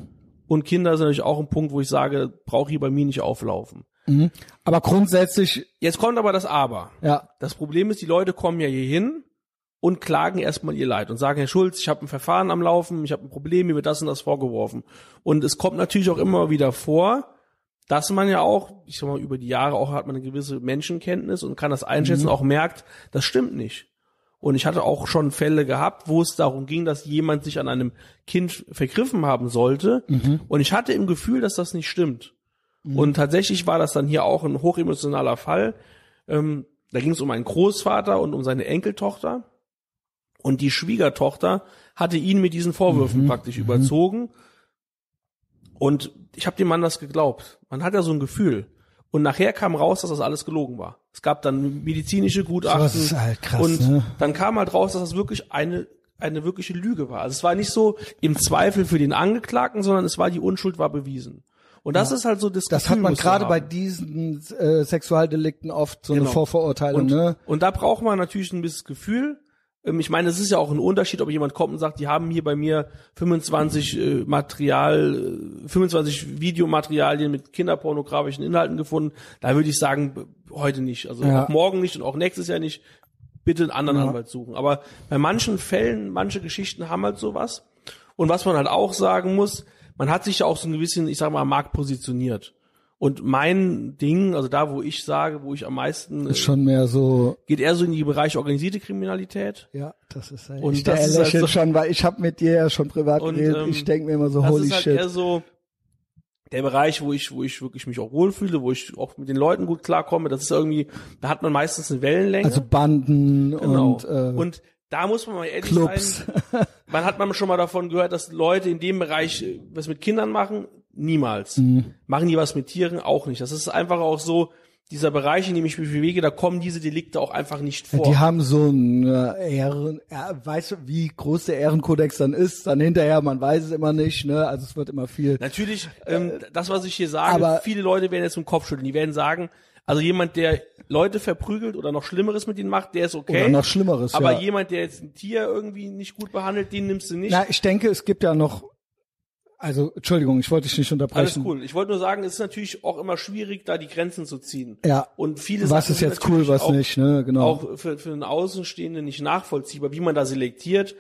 [SPEAKER 2] Und Kinder sind natürlich auch ein Punkt, wo ich sage, brauche hier bei mir nicht auflaufen.
[SPEAKER 1] Mhm. Aber grundsätzlich.
[SPEAKER 2] Jetzt kommt aber das Aber.
[SPEAKER 1] Ja.
[SPEAKER 2] Das Problem ist, die Leute kommen ja hier hin und klagen erstmal ihr Leid und sagen, Herr Schulz, ich habe ein Verfahren am Laufen, ich habe ein Problem, mir wird das und das vorgeworfen. Und es kommt natürlich auch immer wieder vor, dass man ja auch, ich sag mal, über die Jahre auch hat man eine gewisse Menschenkenntnis und kann das einschätzen, mhm. auch merkt, das stimmt nicht. Und ich hatte auch schon Fälle gehabt, wo es darum ging, dass jemand sich an einem Kind vergriffen haben sollte. Mhm. Und ich hatte im Gefühl, dass das nicht stimmt. Mhm. Und tatsächlich war das dann hier auch ein hochemotionaler Fall. Ähm, da ging es um einen Großvater und um seine Enkeltochter. Und die Schwiegertochter hatte ihn mit diesen Vorwürfen mhm. praktisch mhm. überzogen. Und ich habe dem Mann das geglaubt. Man hat ja so ein Gefühl. Und nachher kam raus, dass das alles gelogen war. Es gab dann medizinische Gutachten. Das
[SPEAKER 1] ist halt krass,
[SPEAKER 2] und
[SPEAKER 1] ne?
[SPEAKER 2] dann kam halt raus, dass das wirklich eine eine wirkliche Lüge war. Also es war nicht so im Zweifel für den Angeklagten, sondern es war die Unschuld war bewiesen. Und das ja. ist halt so das
[SPEAKER 1] Das Gefühl, hat man gerade bei diesen äh, Sexualdelikten oft so genau. eine Vorverurteilung,
[SPEAKER 2] und,
[SPEAKER 1] ne?
[SPEAKER 2] Und da braucht man natürlich ein bisschen Gefühl. Ähm, ich meine, es ist ja auch ein Unterschied, ob jemand kommt und sagt, die haben hier bei mir 25 äh, Material, 25 äh, Videomaterialien mit kinderpornografischen Inhalten gefunden. Da würde ich sagen, heute nicht. Also ja. auch morgen nicht und auch nächstes Jahr nicht. Bitte einen anderen ja. Anwalt suchen. Aber bei manchen Fällen, manche Geschichten haben halt sowas. Und was man halt auch sagen muss, man hat sich ja auch so ein bisschen, ich sag mal, am Markt positioniert. Und mein Ding, also da, wo ich sage, wo ich am meisten
[SPEAKER 1] ist schon mehr so
[SPEAKER 2] geht eher so in die Bereiche organisierte Kriminalität.
[SPEAKER 1] Ja, das ist halt. Und das ist halt so, schon, weil ich habe mit dir ja schon privat und, geredet. Ähm, ich denke mir immer so, holy
[SPEAKER 2] ist halt
[SPEAKER 1] shit.
[SPEAKER 2] Eher so der Bereich, wo ich, wo ich wirklich mich auch wohlfühle, wo ich auch mit den Leuten gut klarkomme. Das ist irgendwie, da hat man meistens eine Wellenlänge.
[SPEAKER 1] Also Banden
[SPEAKER 2] genau.
[SPEAKER 1] und
[SPEAKER 2] äh, und da muss man mal ehrlich
[SPEAKER 1] Clubs.
[SPEAKER 2] sein. Man hat man schon mal davon gehört, dass Leute in dem Bereich äh, was mit Kindern machen. Niemals. Mhm. Machen die was mit Tieren? Auch nicht. Das ist einfach auch so, dieser Bereich, in dem ich mich bewege, da kommen diese Delikte auch einfach nicht vor.
[SPEAKER 1] Die haben so ein äh, Ehren, äh, weißt du, wie groß der Ehrenkodex dann ist, dann hinterher, man weiß es immer nicht, ne? Also es wird immer viel.
[SPEAKER 2] Natürlich, ähm, das, was ich hier sage, aber, viele Leute werden jetzt im Kopf schütteln. Die werden sagen, also jemand, der Leute verprügelt oder noch Schlimmeres mit ihnen macht, der ist okay.
[SPEAKER 1] Oder noch Schlimmeres,
[SPEAKER 2] Aber
[SPEAKER 1] ja.
[SPEAKER 2] jemand, der jetzt ein Tier irgendwie nicht gut behandelt, den nimmst du nicht.
[SPEAKER 1] Na, ich denke, es gibt ja noch also, Entschuldigung, ich wollte dich nicht unterbrechen.
[SPEAKER 2] Alles cool. Ich wollte nur sagen, es ist natürlich auch immer schwierig, da die Grenzen zu ziehen.
[SPEAKER 1] Ja.
[SPEAKER 2] Und viele
[SPEAKER 1] Was ist jetzt cool, was
[SPEAKER 2] auch,
[SPEAKER 1] nicht, ne, genau.
[SPEAKER 2] Auch für, für einen Außenstehenden nicht nachvollziehbar, wie man da selektiert.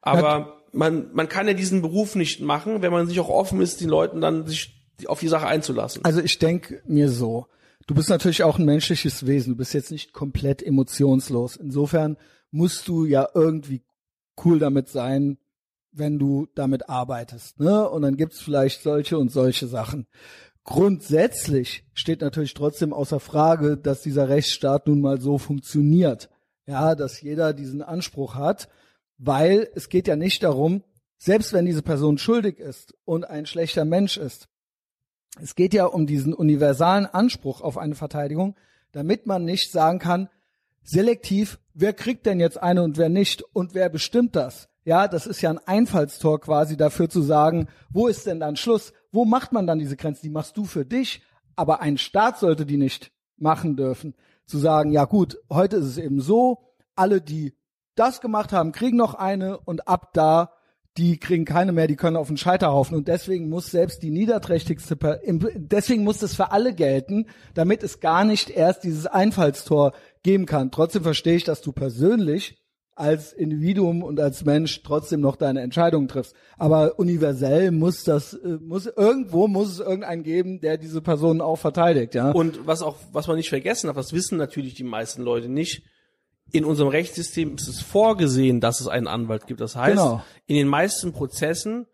[SPEAKER 2] Aber ja. man, man kann ja diesen Beruf nicht machen, wenn man sich auch offen ist, den Leuten dann sich auf die Sache einzulassen.
[SPEAKER 1] Also ich denke mir so, du bist natürlich auch ein menschliches Wesen, du bist jetzt nicht komplett emotionslos. Insofern musst du ja irgendwie cool damit sein, wenn du damit arbeitest. Ne? Und dann gibt's vielleicht solche und solche Sachen. Grundsätzlich steht natürlich trotzdem außer Frage, dass dieser Rechtsstaat nun mal so funktioniert. Ja, dass jeder diesen Anspruch hat, weil es geht ja nicht darum, selbst wenn diese Person schuldig ist und ein schlechter Mensch ist. Es geht ja um diesen universalen Anspruch auf eine Verteidigung, damit man nicht sagen kann, selektiv, wer kriegt denn jetzt eine und wer nicht und wer bestimmt das? Ja, das ist ja ein Einfallstor quasi dafür zu sagen, wo ist denn dann Schluss? Wo macht man dann diese Grenze? Die machst du für dich, aber ein Staat sollte die nicht machen dürfen. Zu sagen, ja gut, heute ist es eben so, alle, die das gemacht haben, kriegen noch eine und ab da, die kriegen keine mehr, die können auf den Scheiterhaufen und deswegen muss selbst die niederträchtigste, deswegen muss das für alle gelten, damit es gar nicht erst dieses Einfallstor geben kann. Trotzdem verstehe ich, dass du persönlich als Individuum und als Mensch trotzdem noch deine Entscheidungen triffst. Aber universell muss das, äh, muss, irgendwo muss es irgendeinen geben, der diese Personen auch verteidigt, ja.
[SPEAKER 2] Und was auch, was man nicht vergessen darf, das wissen natürlich die meisten Leute nicht, in unserem Rechtssystem ist es vorgesehen, dass es einen Anwalt gibt. Das heißt, genau. in den meisten Prozessen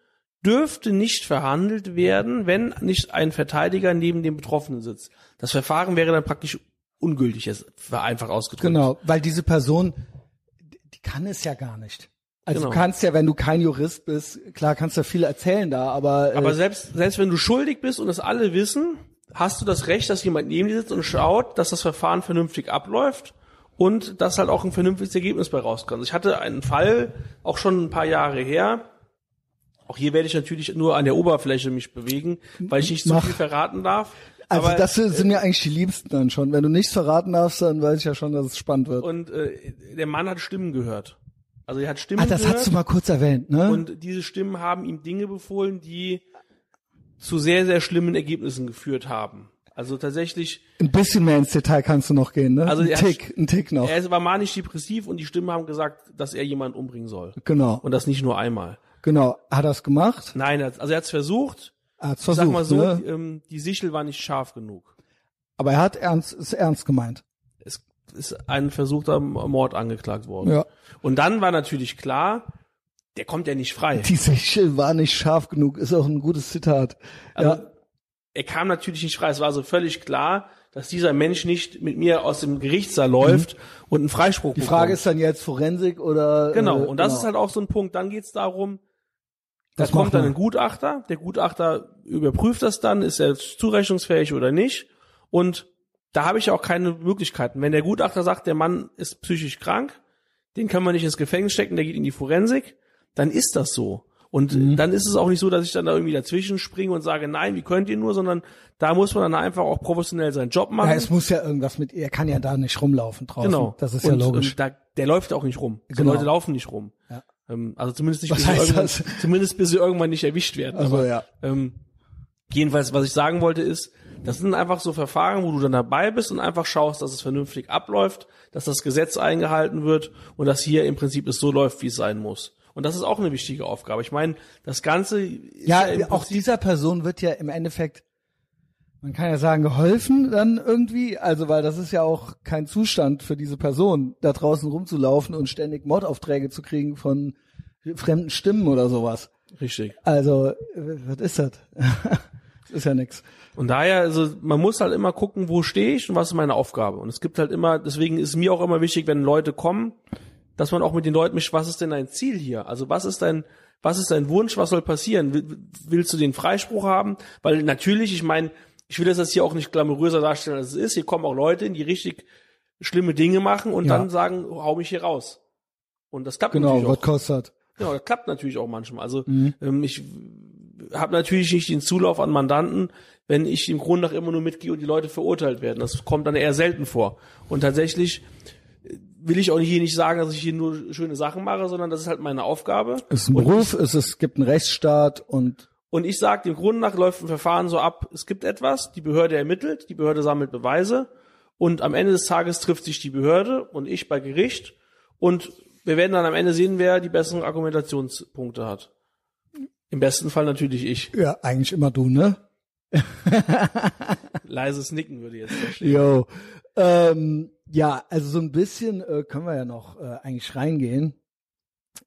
[SPEAKER 2] dürfte nicht verhandelt werden, wenn nicht ein Verteidiger neben dem Betroffenen sitzt. Das Verfahren wäre dann praktisch ungültig, es war einfach ausgedrückt.
[SPEAKER 1] Genau, weil diese Person die kann es ja gar nicht. Also genau. du kannst ja, wenn du kein Jurist bist, klar kannst du viel erzählen da, aber
[SPEAKER 2] äh, aber selbst selbst wenn du schuldig bist und das alle wissen, hast du das Recht, dass jemand neben dir sitzt und schaut, dass das Verfahren vernünftig abläuft und dass halt auch ein vernünftiges Ergebnis bei rauskommt. Ich hatte einen Fall auch schon ein paar Jahre her. Auch hier werde ich natürlich nur an der Oberfläche mich bewegen, weil ich nicht zu so viel verraten darf.
[SPEAKER 1] Also aber, das sind ja eigentlich die Liebsten dann schon. Wenn du nichts verraten darfst, dann weiß ich ja schon, dass es spannend wird.
[SPEAKER 2] Und äh, der Mann hat Stimmen gehört. Also er hat Stimmen
[SPEAKER 1] gehört. Ah, das
[SPEAKER 2] gehört,
[SPEAKER 1] hast du mal kurz erwähnt, ne?
[SPEAKER 2] Und diese Stimmen haben ihm Dinge befohlen, die zu sehr, sehr schlimmen Ergebnissen geführt haben. Also tatsächlich.
[SPEAKER 1] Ein bisschen mehr ins Detail kannst du noch gehen, ne?
[SPEAKER 2] Also ein Tick, ein Tick noch. Er war manisch depressiv und die Stimmen haben gesagt, dass er jemanden umbringen soll.
[SPEAKER 1] Genau.
[SPEAKER 2] Und das nicht nur einmal.
[SPEAKER 1] Genau. Hat er es gemacht?
[SPEAKER 2] Nein, also er hat es versucht. Er hat's versucht, Sag mal so, ne? die, ähm, die Sichel war nicht scharf genug.
[SPEAKER 1] Aber er hat ernst, ist ernst gemeint.
[SPEAKER 2] Es ist ein versuchter Mord angeklagt worden. Ja. Und dann war natürlich klar, der kommt ja nicht frei.
[SPEAKER 1] Die Sichel war nicht scharf genug, ist auch ein gutes Zitat. Also, ja.
[SPEAKER 2] Er kam natürlich nicht frei. Es war so völlig klar, dass dieser Mensch nicht mit mir aus dem Gerichtssaal läuft mhm. und einen Freispruch
[SPEAKER 1] Die Frage ist dann jetzt Forensik oder
[SPEAKER 2] Genau, äh, und das genau. ist halt auch so ein Punkt. Dann geht's darum, da kommt dann ein Gutachter, der Gutachter überprüft das dann, ist er zurechnungsfähig oder nicht. Und da habe ich auch keine Möglichkeiten. Wenn der Gutachter sagt, der Mann ist psychisch krank, den können wir nicht ins Gefängnis stecken, der geht in die Forensik, dann ist das so. Und mhm. dann ist es auch nicht so, dass ich dann da irgendwie dazwischen springe und sage, nein, wie könnt ihr nur, sondern da muss man dann einfach auch professionell seinen Job machen.
[SPEAKER 1] Ja, es muss ja irgendwas mit, er kann ja da nicht rumlaufen draußen. Genau. Das ist ja und, logisch.
[SPEAKER 2] Und da, der läuft auch nicht rum. Genau. Die Leute laufen nicht rum. Ja. Ähm, also zumindest nicht,
[SPEAKER 1] bis sie, irgendwann,
[SPEAKER 2] zumindest bis sie irgendwann nicht erwischt werden.
[SPEAKER 1] Also, Aber, ja.
[SPEAKER 2] ähm, jedenfalls, was ich sagen wollte ist, das sind einfach so Verfahren, wo du dann dabei bist und einfach schaust, dass es vernünftig abläuft, dass das Gesetz eingehalten wird und dass hier im Prinzip es so läuft, wie es sein muss. Und das ist auch eine wichtige Aufgabe. Ich meine, das Ganze
[SPEAKER 1] ja, ja auch dieser Person wird ja im Endeffekt, man kann ja sagen, geholfen dann irgendwie, also weil das ist ja auch kein Zustand für diese Person, da draußen rumzulaufen und ständig Mordaufträge zu kriegen von fremden Stimmen oder sowas.
[SPEAKER 2] Richtig.
[SPEAKER 1] Also, was ist das? [LAUGHS] das ist ja nix.
[SPEAKER 2] Und daher, also man muss halt immer gucken, wo stehe ich und was ist meine Aufgabe. Und es gibt halt immer, deswegen ist mir auch immer wichtig, wenn Leute kommen, dass man auch mit den Leuten mischt, was ist denn dein Ziel hier? Also was ist dein, was ist dein Wunsch, was soll passieren? Willst du den Freispruch haben? Weil natürlich, ich meine, ich will das jetzt hier auch nicht glamouröser darstellen, als es ist. Hier kommen auch Leute, die richtig schlimme Dinge machen und ja. dann sagen, hau mich hier raus. Und das klappt
[SPEAKER 1] genau,
[SPEAKER 2] natürlich
[SPEAKER 1] auch. Genau, was kostet.
[SPEAKER 2] Genau, das klappt natürlich auch manchmal. Also mhm. ähm, ich habe natürlich nicht den Zulauf an Mandanten, wenn ich im Grunde nach immer nur mitgehe und die Leute verurteilt werden. Das kommt dann eher selten vor. Und tatsächlich will ich auch hier nicht sagen, dass ich hier nur schöne Sachen mache, sondern das ist halt meine Aufgabe.
[SPEAKER 1] Es ist ein Beruf, ich, es, ist, es gibt einen Rechtsstaat und
[SPEAKER 2] und ich sage, dem Grunde nach läuft ein Verfahren so ab, es gibt etwas, die Behörde ermittelt, die Behörde sammelt Beweise und am Ende des Tages trifft sich die Behörde und ich bei Gericht und wir werden dann am Ende sehen, wer die besseren Argumentationspunkte hat. Im besten Fall natürlich ich.
[SPEAKER 1] Ja, eigentlich immer du, ne? [LAUGHS]
[SPEAKER 2] Leises Nicken würde jetzt verstehen.
[SPEAKER 1] Jo. Ähm, ja, also so ein bisschen äh, können wir ja noch äh, eigentlich reingehen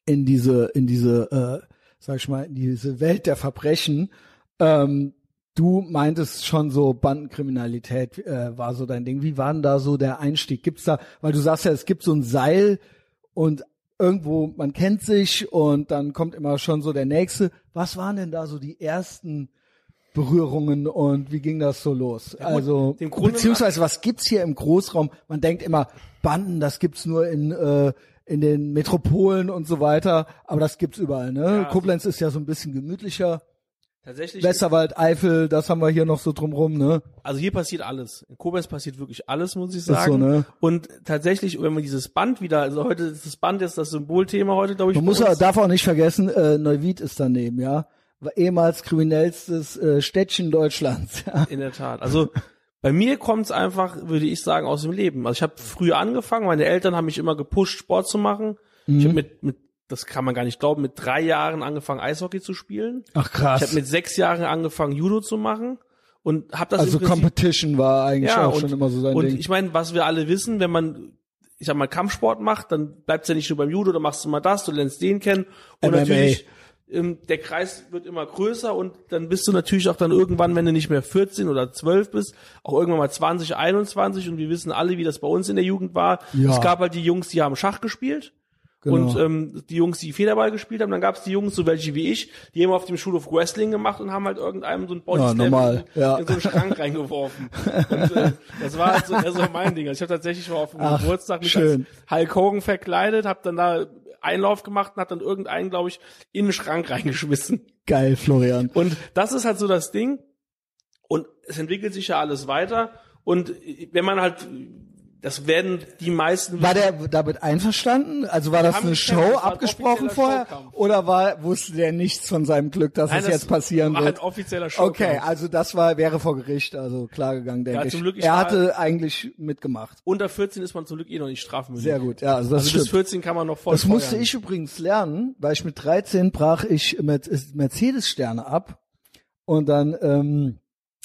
[SPEAKER 1] in diese in diese äh, sag ich mal, in diese Welt der Verbrechen. Ähm, du meintest schon so Bandenkriminalität äh, war so dein Ding. Wie war denn da so der Einstieg? Gibt's da, weil du sagst ja, es gibt so ein Seil und irgendwo, man kennt sich und dann kommt immer schon so der nächste. Was waren denn da so die ersten Berührungen und wie ging das so los? Ja, also beziehungsweise was gibt's hier im Großraum? Man denkt immer Banden, das gibt's nur in äh, in den Metropolen und so weiter, aber das gibt's überall. Ne? Ja, Koblenz ist ja so ein bisschen gemütlicher. Tatsächlich. Westerwald, Eifel, das haben wir hier noch so drumrum, ne?
[SPEAKER 2] Also hier passiert alles. In Koblenz passiert wirklich alles, muss ich sagen. Ist so, ne? Und tatsächlich, wenn man dieses Band wieder, also heute ist das Band jetzt das Symbolthema heute, glaube ich.
[SPEAKER 1] Man muss darf auch nicht vergessen, äh, Neuwied ist daneben, ja. War ehemals kriminellstes äh, Städtchen Deutschlands.
[SPEAKER 2] Ja. In der Tat. Also bei mir kommt's einfach, würde ich sagen, aus dem Leben. Also ich habe früher angefangen, meine Eltern haben mich immer gepusht, Sport zu machen. Mhm. Ich habe mit, mit das kann man gar nicht glauben, mit drei Jahren angefangen, Eishockey zu spielen.
[SPEAKER 1] Ach krass.
[SPEAKER 2] Ich habe mit sechs Jahren angefangen, Judo zu machen und habe das
[SPEAKER 1] Also Competition war eigentlich ja, auch und, schon immer so sein
[SPEAKER 2] und
[SPEAKER 1] Ding.
[SPEAKER 2] Und ich meine, was wir alle wissen, wenn man ich sag mal Kampfsport macht, dann bleibt's ja nicht nur beim Judo, dann machst du mal das, du lernst den kennen und MMA. natürlich der Kreis wird immer größer und dann bist du natürlich auch dann irgendwann, wenn du nicht mehr 14 oder 12 bist, auch irgendwann mal 20, 21 und wir wissen alle, wie das bei uns in der Jugend war. Ja. Es gab halt die Jungs, die haben Schach gespielt Genau. Und ähm, die Jungs, die Federball gespielt haben, dann gab es die Jungs, so welche wie ich, die haben auf dem Schulhof Wrestling gemacht und haben halt irgendeinem so ein Bodyslam
[SPEAKER 1] ja, in,
[SPEAKER 2] ja. in so einen Schrank [LAUGHS] reingeworfen. Und äh, das war halt so, also mein Ding. Also ich habe tatsächlich mal auf dem Ach, Geburtstag mich schön. als Hulk Hogan verkleidet, habe dann da Einlauf gemacht und hat dann irgendeinen, glaube ich, in den Schrank [LAUGHS] reingeschmissen.
[SPEAKER 1] Geil, Florian.
[SPEAKER 2] Und das ist halt so das Ding. Und es entwickelt sich ja alles weiter. Und wenn man halt das werden die meisten.
[SPEAKER 1] War der damit einverstanden? Also war das eine Show abgesprochen vorher? Showkampf. Oder war, wusste der nichts von seinem Glück, dass Nein, es das jetzt passieren war wird?
[SPEAKER 2] Ein offizieller Showkampf.
[SPEAKER 1] Okay, also das war, wäre vor Gericht, also klar gegangen, denke ja, ich. Glück, ich. Er hatte eigentlich mitgemacht.
[SPEAKER 2] Unter 14 ist man zum Glück eh noch nicht strafmündig.
[SPEAKER 1] Sehr gut, ja, also das also stimmt.
[SPEAKER 2] bis 14 kann man noch voll
[SPEAKER 1] Das musste ich übrigens lernen, weil ich mit 13 brach ich Mercedes-Sterne ab und dann, ähm,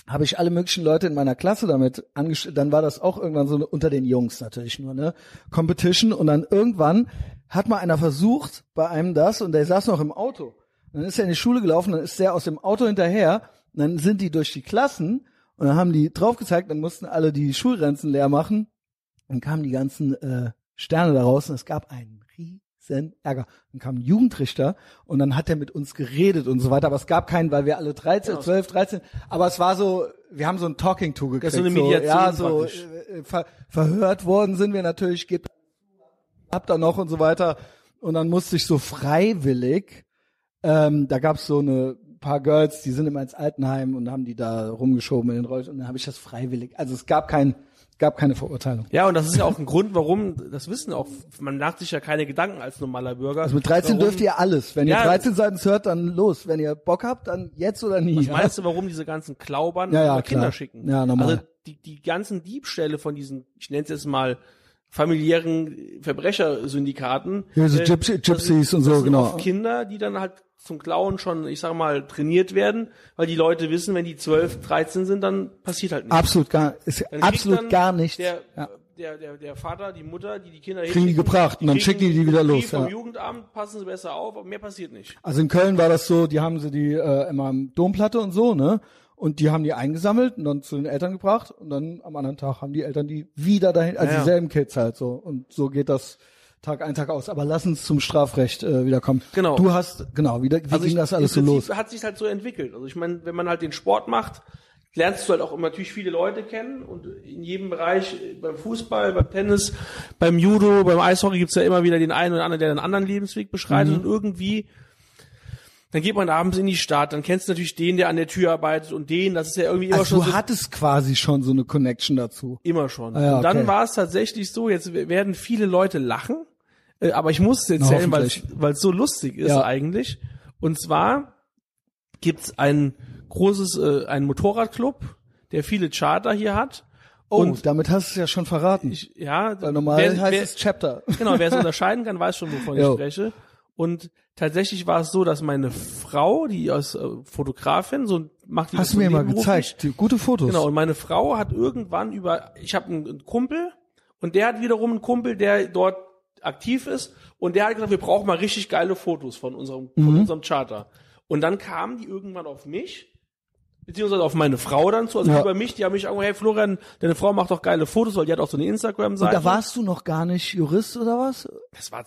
[SPEAKER 1] habe ich alle möglichen Leute in meiner Klasse damit angestellt. Dann war das auch irgendwann so unter den Jungs natürlich nur, ne? Competition. Und dann irgendwann hat mal einer versucht bei einem das und der saß noch im Auto. Dann ist er in die Schule gelaufen, dann ist der aus dem Auto hinterher. Und dann sind die durch die Klassen und dann haben die drauf gezeigt, dann mussten alle die Schulrenzen leer machen. Dann kamen die ganzen äh, Sterne da raus und es gab einen riesen Ärger. Dann kam ein Jugendrichter und dann hat er mit uns geredet und so weiter, aber es gab keinen, weil wir alle 13, genau. 12, 13, aber es war so, wir haben so ein Talking To gekriegt. Das ist so eine Mediation so, ja, so äh, ver, verhört worden sind wir natürlich, gebt ab da noch und so weiter und dann musste ich so freiwillig, ähm, da gab's so eine paar Girls, die sind immer ins Altenheim und haben die da rumgeschoben in den Rollstuhl und dann habe ich das freiwillig, also es gab kein gab keine Verurteilung.
[SPEAKER 2] Ja, und das ist ja auch ein Grund, warum, das wissen auch, man macht sich ja keine Gedanken als normaler Bürger.
[SPEAKER 1] Also mit 13 warum, dürft ihr alles. Wenn ja, ihr 13 Seiten hört, dann los. Wenn ihr Bock habt, dann jetzt oder nie.
[SPEAKER 2] Was ja? meinst du, warum diese ganzen Klaubern
[SPEAKER 1] ja, ja,
[SPEAKER 2] Kinder schicken?
[SPEAKER 1] Ja, normal.
[SPEAKER 2] Also die, die ganzen Diebstähle von diesen, ich nenne es jetzt mal, familiären Verbrechersyndikaten.
[SPEAKER 1] Ja, so äh, Gypsy, Gypsies und so, genau.
[SPEAKER 2] Kinder, die dann halt zum Klauen schon, ich sag mal, trainiert werden, weil die Leute wissen, wenn die 12, 13 sind, dann passiert halt nichts.
[SPEAKER 1] Absolut gar, ist absolut gar nichts.
[SPEAKER 2] Der, ja. der, der, der Vater, die Mutter, die die Kinder
[SPEAKER 1] kriegen die gebracht und dann schicken die die wieder los.
[SPEAKER 2] Vom ja. Jugendamt passen sie besser auf, aber mehr passiert nicht.
[SPEAKER 1] Also in Köln war das so, die haben sie die äh, immer am Domplatte und so, ne? Und die haben die eingesammelt und dann zu den Eltern gebracht und dann am anderen Tag haben die Eltern die wieder dahin, also ja, dieselben Kids halt so. Und so geht das Tag ein, Tag aus. Aber lass uns zum Strafrecht äh, wiederkommen.
[SPEAKER 2] Genau.
[SPEAKER 1] Du hast, genau, wie, wie also ging ich, das alles so los?
[SPEAKER 2] hat sich halt so entwickelt. Also ich meine, wenn man halt den Sport macht, lernst du halt auch immer natürlich viele Leute kennen und in jedem Bereich, beim Fußball, beim Tennis, beim Judo, beim Eishockey gibt's ja immer wieder den einen oder anderen, der einen anderen Lebensweg beschreitet mhm. und irgendwie dann geht man abends in die Stadt, dann kennst du natürlich den, der an der Tür arbeitet und den, das ist ja irgendwie immer
[SPEAKER 1] also
[SPEAKER 2] schon
[SPEAKER 1] du
[SPEAKER 2] so.
[SPEAKER 1] hattest quasi schon so eine Connection dazu.
[SPEAKER 2] Immer schon. Ah, ja, und dann okay. war es tatsächlich so, jetzt werden viele Leute lachen, äh, aber ich muss es erzählen, weil es so lustig ist ja. eigentlich. Und zwar gibt's ein großes, äh, ein Motorradclub, der viele Charter hier hat.
[SPEAKER 1] Oh, und damit hast du es ja schon verraten.
[SPEAKER 2] Ich, ja,
[SPEAKER 1] weil normal wer, heißt wer, es Chapter.
[SPEAKER 2] Genau, wer es [LAUGHS] unterscheiden kann, weiß schon, wovon ich spreche. Und tatsächlich war es so, dass meine Frau, die als äh, Fotografin, so macht die
[SPEAKER 1] Hast du mir mal gezeigt, die, gute Fotos.
[SPEAKER 2] Genau, und meine Frau hat irgendwann über, ich habe einen, einen Kumpel und der hat wiederum einen Kumpel, der dort aktiv ist und der hat gesagt, wir brauchen mal richtig geile Fotos von unserem, von
[SPEAKER 1] Mhm.
[SPEAKER 2] unserem Charter. Und dann kamen die irgendwann auf mich, beziehungsweise auf meine Frau dann zu, also
[SPEAKER 1] Ja.
[SPEAKER 2] über mich, die haben mich angerufen, hey Florian, deine Frau macht doch geile Fotos, weil die hat auch so eine
[SPEAKER 1] Und
[SPEAKER 2] Instagram-Seite.
[SPEAKER 1] da warst du noch gar nicht Jurist oder was?
[SPEAKER 2] Das war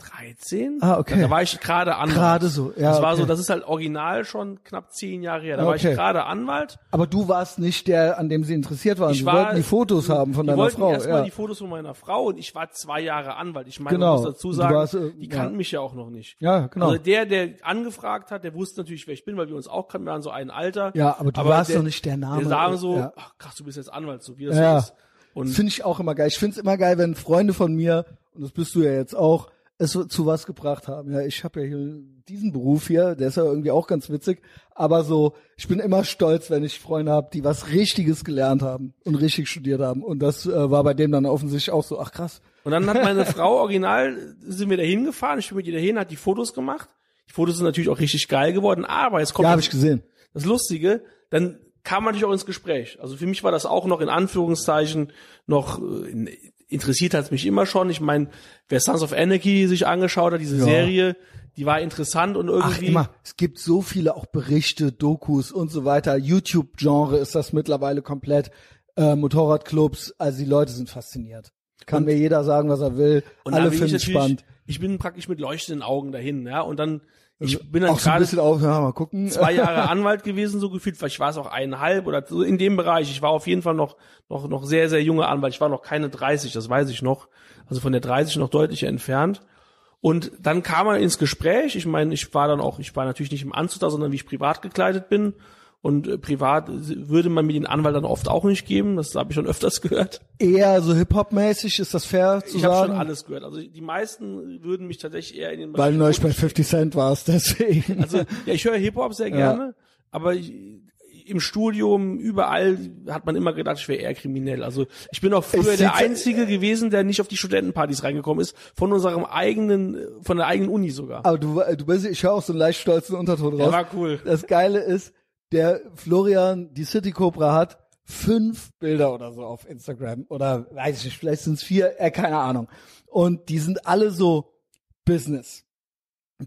[SPEAKER 2] 2013.
[SPEAKER 1] Ah, okay.
[SPEAKER 2] Da war ich gerade Anwalt.
[SPEAKER 1] Gerade so, ja,
[SPEAKER 2] Das war
[SPEAKER 1] okay.
[SPEAKER 2] so, das ist halt original schon knapp zehn Jahre her. Da
[SPEAKER 1] Ah,
[SPEAKER 2] war
[SPEAKER 1] okay.
[SPEAKER 2] ich gerade Anwalt.
[SPEAKER 1] Aber du warst nicht der, an dem sie interessiert waren.
[SPEAKER 2] Ich
[SPEAKER 1] sie
[SPEAKER 2] war,
[SPEAKER 1] wollten die Fotos haben von
[SPEAKER 2] die
[SPEAKER 1] deiner
[SPEAKER 2] wollten
[SPEAKER 1] Frau.
[SPEAKER 2] erstmal
[SPEAKER 1] Ja.
[SPEAKER 2] die Fotos von meiner Frau und ich war zwei Jahre Anwalt. Ich meine,
[SPEAKER 1] Genau.
[SPEAKER 2] man muss dazu sagen,
[SPEAKER 1] warst, äh,
[SPEAKER 2] die
[SPEAKER 1] ja.
[SPEAKER 2] kannten mich ja auch noch nicht.
[SPEAKER 1] ja, genau.
[SPEAKER 2] Also der, der angefragt hat, der wusste natürlich, wer ich bin, weil wir uns auch kannten, wir waren so ein Alter.
[SPEAKER 1] Ja, aber du warst
[SPEAKER 2] der,
[SPEAKER 1] doch nicht der Name.
[SPEAKER 2] Der sagen so,
[SPEAKER 1] Ja.
[SPEAKER 2] ach krass, du bist jetzt Anwalt, so wie das
[SPEAKER 1] Ja.
[SPEAKER 2] ist. Und
[SPEAKER 1] Das finde ich auch immer geil. Ich finde es immer geil, wenn Freunde von mir, und das bist du ja jetzt auch, es zu was gebracht haben. Ja, ich habe ja hier diesen Beruf hier, der ist ja irgendwie auch ganz witzig. Aber so, ich bin immer stolz, wenn ich Freunde habe, die was Richtiges gelernt haben und richtig studiert haben. Und das äh, war bei dem dann offensichtlich auch so, ach krass.
[SPEAKER 2] Und dann hat [LAUGHS] meine Frau original, sind wir da hingefahren, ich bin mit ihr dahin, hat die Fotos gemacht. Die Fotos sind natürlich auch richtig geil geworden, aber jetzt kommt
[SPEAKER 1] Ja, habe
[SPEAKER 2] das,
[SPEAKER 1] ich gesehen.
[SPEAKER 2] das Lustige, dann kam man natürlich auch ins Gespräch. Also für mich war das auch noch in Anführungszeichen noch äh, interessiert hat es mich immer schon. Ich meine, wer Sons of Anarchy sich angeschaut hat, diese
[SPEAKER 1] Ja.
[SPEAKER 2] Serie, die war interessant und
[SPEAKER 1] Ach,
[SPEAKER 2] irgendwie
[SPEAKER 1] immer. Es gibt so viele auch Berichte, Dokus und so weiter. YouTube-Genre ist das mittlerweile komplett. Äh, Motorradclubs, also die Leute sind fasziniert. Kann mir jeder sagen, was er will.
[SPEAKER 2] und
[SPEAKER 1] Alle finden es spannend.
[SPEAKER 2] ich bin praktisch mit leuchtenden Augen dahin, ja, und dann ich bin dann
[SPEAKER 1] Also Auch so ein
[SPEAKER 2] gerade
[SPEAKER 1] bisschen auf, ja, mal gucken.
[SPEAKER 2] zwei Jahre [LAUGHS] Anwalt gewesen, so gefühlt, vielleicht war es auch eineinhalb oder so in dem Bereich. Ich war auf jeden Fall noch, noch, noch sehr, sehr junger Anwalt. Ich war noch keine 30, das weiß ich noch. Also von der 30 noch deutlich entfernt. Und dann kam man ins Gespräch. Ich meine, ich war dann auch, ich war natürlich nicht im Anzug da, sondern wie ich privat gekleidet bin. Und äh, privat würde man mir den Anwalt dann oft auch nicht geben. Das habe ich schon öfters [LAUGHS] gehört.
[SPEAKER 1] Eher so Hip-Hop-mäßig, ist das fair zu
[SPEAKER 2] Ich habe
[SPEAKER 1] sagen?
[SPEAKER 2] schon alles gehört. Also die meisten würden mich tatsächlich eher in den
[SPEAKER 1] Weil du neulich bei 50 Cent warst, [LAUGHS] deswegen.
[SPEAKER 2] Also ja, ich höre Hip-Hop sehr gerne, aber ich, im Studium, überall hat man immer gedacht, ich wäre eher kriminell. Also ich bin auch früher der Einzige gewesen, der nicht auf die Studentenpartys reingekommen ist, von unserem eigenen, von der eigenen Uni sogar.
[SPEAKER 1] Aber du, du bist, ich höre auch so einen leicht stolzen Unterton raus.
[SPEAKER 2] Der war cool.
[SPEAKER 1] Das Geile ist, der Florian, die City Cobra hat fünf Bilder oder so auf Instagram oder weiß ich nicht, vielleicht sind es vier, äh, keine Ahnung. Und die sind alle so Business.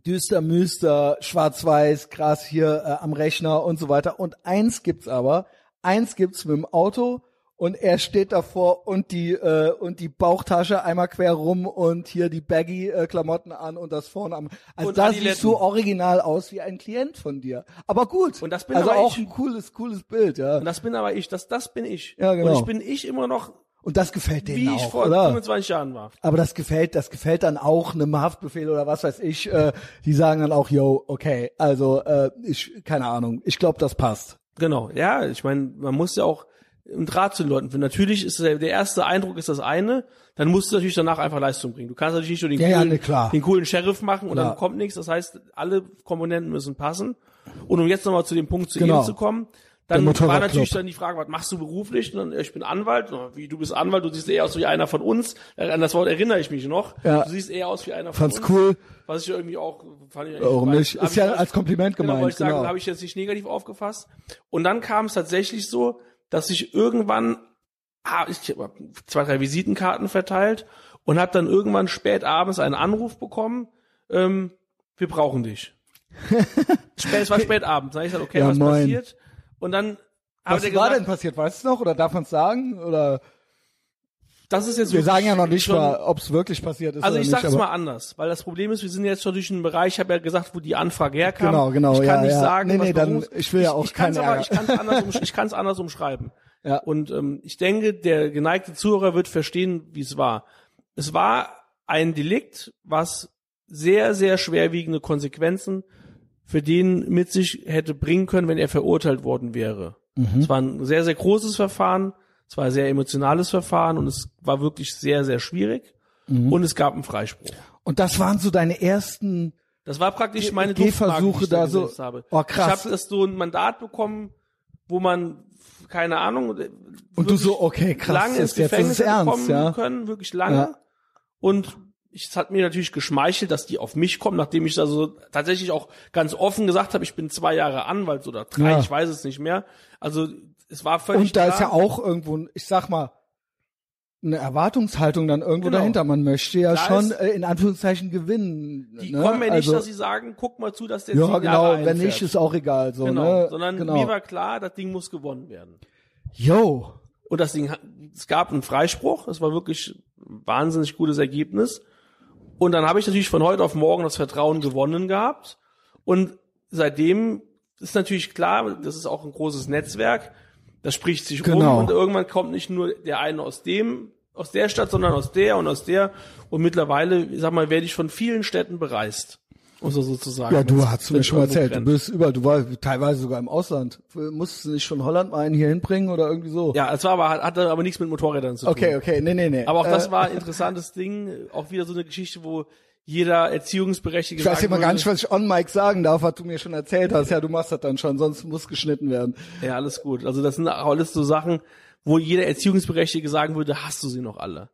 [SPEAKER 1] Düster, Müster, schwarz-weiß, krass hier äh, am Rechner und so weiter. Und eins gibt's aber, eins gibt's mit dem Auto und er steht davor und die äh, und die Bauchtasche einmal quer rum und hier die Baggy äh, Klamotten an und das vorne am also
[SPEAKER 2] Und
[SPEAKER 1] das
[SPEAKER 2] Adiletten.
[SPEAKER 1] sieht so original aus wie ein Klient von dir. Aber gut.
[SPEAKER 2] Und das bin
[SPEAKER 1] also
[SPEAKER 2] aber
[SPEAKER 1] auch
[SPEAKER 2] ich.
[SPEAKER 1] ein cooles cooles Bild, ja.
[SPEAKER 2] Und das bin aber ich, das, das bin ich.
[SPEAKER 1] Ja, genau.
[SPEAKER 2] Und ich bin ich immer noch,
[SPEAKER 1] Und das gefällt denen
[SPEAKER 2] wie ich
[SPEAKER 1] auch,
[SPEAKER 2] vor
[SPEAKER 1] oder?
[SPEAKER 2] 25 Jahren war.
[SPEAKER 1] Aber das gefällt, das gefällt dann auch einem Haftbefehl oder was weiß ich. Äh, die sagen dann auch, yo, okay, also äh, ich, keine Ahnung, ich glaube, das passt.
[SPEAKER 2] Genau, ja, ich meine, man muss ja auch einen Draht zu den Leuten finden. Natürlich ist der, der erste Eindruck ist das eine, dann musst du natürlich danach einfach Leistung bringen. Du kannst natürlich nicht nur den,
[SPEAKER 1] Ja, ja,
[SPEAKER 2] coolen,
[SPEAKER 1] klar.
[SPEAKER 2] den coolen Sheriff machen und
[SPEAKER 1] Klar.
[SPEAKER 2] dann kommt nichts. Das heißt, alle Komponenten müssen passen. Und um jetzt nochmal zu dem Punkt zu
[SPEAKER 1] Genau.
[SPEAKER 2] ihm zu kommen, dann war natürlich dann die Frage, was machst du beruflich? Und dann, ich bin Anwalt. Wie, du bist Anwalt, du siehst eher aus wie einer von uns. Äh, An das Wort erinnere ich mich noch.
[SPEAKER 1] Ja.
[SPEAKER 2] Du siehst eher aus wie einer von
[SPEAKER 1] Fand's
[SPEAKER 2] uns.
[SPEAKER 1] cool.
[SPEAKER 2] Was ich irgendwie auch, fand ich
[SPEAKER 1] Warum nicht? Ist ja als Kompliment
[SPEAKER 2] Genau,
[SPEAKER 1] gemeint.
[SPEAKER 2] wollte ich sagen,
[SPEAKER 1] genau.
[SPEAKER 2] habe ich jetzt nicht negativ aufgefasst. Und dann kam es tatsächlich so, dass ich irgendwann, ah, ich habe zwei, drei Visitenkarten verteilt und habe dann irgendwann spät abends einen Anruf bekommen, ähm, wir brauchen dich. [LAUGHS] spät, es war spät abends. Dann ich gesagt, okay,
[SPEAKER 1] Ja,
[SPEAKER 2] was
[SPEAKER 1] moin.
[SPEAKER 2] passiert? Und dann
[SPEAKER 1] Was war
[SPEAKER 2] gesagt,
[SPEAKER 1] denn passiert? Weißt du noch? Oder darf man es sagen? Oder
[SPEAKER 2] das ist jetzt
[SPEAKER 1] wir sagen ja noch nicht
[SPEAKER 2] schon,
[SPEAKER 1] mal, ob es wirklich passiert ist
[SPEAKER 2] Also ich sag's
[SPEAKER 1] aber-
[SPEAKER 2] mal anders, weil das Problem ist, wir sind jetzt schon durch einen Bereich, ich habe ja gesagt, wo die Anfrage herkam.
[SPEAKER 1] Genau, genau,
[SPEAKER 2] Ich kann
[SPEAKER 1] ja,
[SPEAKER 2] nicht
[SPEAKER 1] ja.
[SPEAKER 2] sagen,
[SPEAKER 1] Nee,
[SPEAKER 2] was
[SPEAKER 1] nee, dann- ich will ja auch
[SPEAKER 2] ich
[SPEAKER 1] keinen
[SPEAKER 2] aber, ich kann's anders, umsch- ich kann's anders umschreiben. [LAUGHS]
[SPEAKER 1] Ja.
[SPEAKER 2] Und ähm, ich denke, der geneigte Zuhörer wird verstehen, wie es war. Es war ein Delikt, was sehr, sehr schwerwiegende Konsequenzen für den mit sich hätte bringen können, wenn er verurteilt worden wäre.
[SPEAKER 1] Mhm.
[SPEAKER 2] Es war ein sehr, sehr großes Verfahren, es war ein sehr emotionales Verfahren und es war wirklich sehr, sehr schwierig.
[SPEAKER 1] Mhm.
[SPEAKER 2] Und es gab einen Freispruch.
[SPEAKER 1] Und das waren so deine ersten
[SPEAKER 2] Das war praktisch
[SPEAKER 1] Ge-
[SPEAKER 2] meine Duftmarke, die ich
[SPEAKER 1] da so-
[SPEAKER 2] gesetzt habe.
[SPEAKER 1] Oh, krass.
[SPEAKER 2] Ich habe das so ein Mandat bekommen, wo man keine Ahnung
[SPEAKER 1] Und du
[SPEAKER 2] wirklich
[SPEAKER 1] so, okay, krass,
[SPEAKER 2] lange ins
[SPEAKER 1] jetzt, jetzt ist
[SPEAKER 2] Gefängnis
[SPEAKER 1] es ernst,
[SPEAKER 2] kommen
[SPEAKER 1] ja.
[SPEAKER 2] können, wirklich lange.
[SPEAKER 1] Ja.
[SPEAKER 2] Und ich, es hat mir natürlich geschmeichelt, dass die auf mich kommen, nachdem ich da so tatsächlich auch ganz offen gesagt habe, ich bin zwei Jahre Anwalt oder drei,
[SPEAKER 1] Ja.
[SPEAKER 2] ich weiß es nicht mehr. Also es war völlig
[SPEAKER 1] Und da
[SPEAKER 2] klar.
[SPEAKER 1] ist ja auch irgendwo, ich sag mal, eine Erwartungshaltung dann irgendwo genau. dahinter. Man möchte ja Klar schon äh, in Anführungszeichen gewinnen.
[SPEAKER 2] Die ne? kommen ja nicht, also, dass sie sagen, guck mal zu, dass der
[SPEAKER 1] Ja, genau, wenn nicht, ist auch egal. So,
[SPEAKER 2] genau,
[SPEAKER 1] ne?
[SPEAKER 2] sondern
[SPEAKER 1] genau.
[SPEAKER 2] mir war klar, das Ding muss gewonnen werden.
[SPEAKER 1] Yo.
[SPEAKER 2] Und das Ding, es gab einen Freispruch, das war wirklich ein wahnsinnig gutes Ergebnis. Und dann habe ich natürlich von heute auf morgen das Vertrauen gewonnen gehabt. Und seitdem ist natürlich klar, das ist auch ein großes Netzwerk, das spricht sich
[SPEAKER 1] genau.
[SPEAKER 2] rum und irgendwann kommt nicht nur der eine aus dem, aus der Stadt, sondern aus der und aus der. Und mittlerweile, ich sag mal, werde ich von vielen Städten bereist. Also sozusagen.
[SPEAKER 1] Ja, du hast mir schon erzählt. Du bist überall, du warst teilweise sogar im Ausland. Musstest du nicht von Holland mal einen hier hinbringen oder irgendwie so?
[SPEAKER 2] Ja, es war aber, hatte aber nichts mit Motorrädern zu tun.
[SPEAKER 1] Okay, okay, nee, nee, nee.
[SPEAKER 2] Aber auch das äh, war ein [LAUGHS] interessantes Ding. Auch wieder so eine Geschichte, wo jeder Erziehungsberechtigte
[SPEAKER 1] Ich weiß immer gar nicht, was ich on Mike sagen darf, was du mir schon erzählt hast. Ja, du machst das dann schon, sonst muss geschnitten werden.
[SPEAKER 2] Ja, alles gut. Also das sind alles so Sachen, wo jeder Erziehungsberechtigte sagen würde, hast du sie noch alle?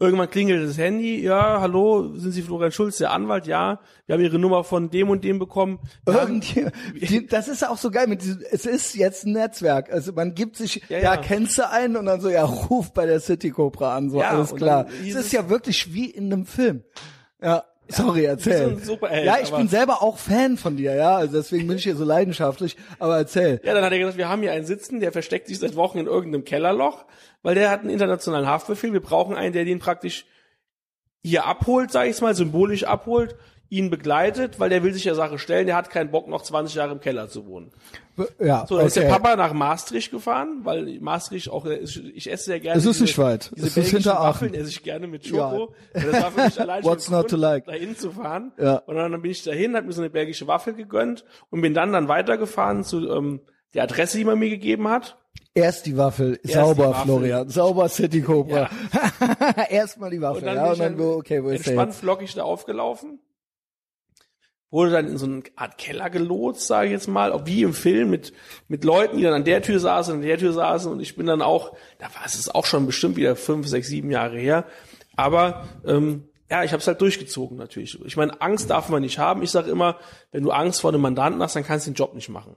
[SPEAKER 2] Irgendwann klingelt das Handy, ja, hallo, sind Sie Florian Schulz, der Anwalt? Ja, wir haben Ihre Nummer von dem und dem bekommen.
[SPEAKER 1] Irgendwie, [LAUGHS] die, das ist auch so geil mit diesem, es ist jetzt ein Netzwerk, also man gibt sich, ja, ja. ja kennst du einen und dann so, ja, ruf bei der City Cobra an, so, ja, alles klar. Es ist ja wirklich wie in einem Film. Ja. Sorry, erzähl. So ja, ich bin selber auch Fan von dir, ja, also deswegen bin ich hier so leidenschaftlich, aber erzähl.
[SPEAKER 2] Ja, dann hat er gesagt, wir haben hier einen sitzen, der versteckt sich seit Wochen in irgendeinem Kellerloch, weil der hat einen internationalen Haftbefehl, wir brauchen einen, der den praktisch hier abholt, sag ich mal, symbolisch abholt ihn begleitet, weil der will sich der Sache stellen, der hat keinen Bock, noch 20 Jahre im Keller zu wohnen.
[SPEAKER 1] Ja,
[SPEAKER 2] so, dann okay. ist der Papa nach Maastricht gefahren, weil Maastricht auch, ich esse sehr gerne.
[SPEAKER 1] Es ist nicht weit.
[SPEAKER 2] Diese es ist hinter Waffeln esse ich gerne mit Schoko. Ja. Das war für mich [LAUGHS] allein
[SPEAKER 1] What's not to like?
[SPEAKER 2] dahin zu fahren.
[SPEAKER 1] Ja.
[SPEAKER 2] Und dann bin ich dahin, hab mir so eine belgische Waffel gegönnt und bin dann dann weitergefahren zu ähm, der Adresse, die man mir gegeben hat.
[SPEAKER 1] Erst die Waffel, Erst sauber, die Waffel. Florian, sauber City Cobra. Ja. [LAUGHS] Erstmal die Waffel, und dann ja, und dann, wo, okay, wo ist
[SPEAKER 2] der Entspannt flockig da aufgelaufen wurde dann in so eine Art Keller gelotst, sage ich jetzt mal, wie im Film mit mit Leuten, die dann an der Tür saßen, an der Tür saßen und ich bin dann auch, da war es auch schon bestimmt wieder fünf, sechs, sieben Jahre her, aber ähm, ja, ich habe es halt durchgezogen natürlich. Ich meine, Angst darf man nicht haben. Ich sage immer, wenn du Angst vor einem Mandanten hast, dann kannst du den Job nicht machen.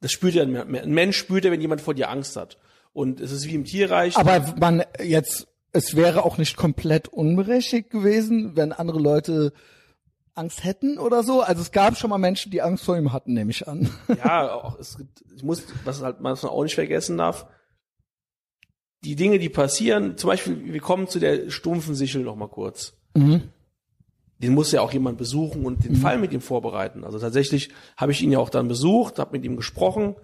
[SPEAKER 2] Das spürt ja ein Mensch spürt ja, wenn jemand vor dir Angst hat. Und es ist wie im Tierreich.
[SPEAKER 1] Aber man jetzt, es wäre auch nicht komplett unberechtigt gewesen, wenn andere Leute Angst hätten oder so. Also es gab schon mal Menschen, die Angst vor ihm hatten, nehme ich an. [LAUGHS]
[SPEAKER 2] Ja, auch, es gibt, ich muss, was halt man auch nicht vergessen darf, die Dinge, die passieren, zum Beispiel, wir kommen zu der stumpfen Sichel noch mal kurz. Mhm. Den muss ja auch jemand besuchen und den mhm. Fall mit ihm vorbereiten. Also tatsächlich habe ich ihn ja auch dann besucht, habe mit ihm gesprochen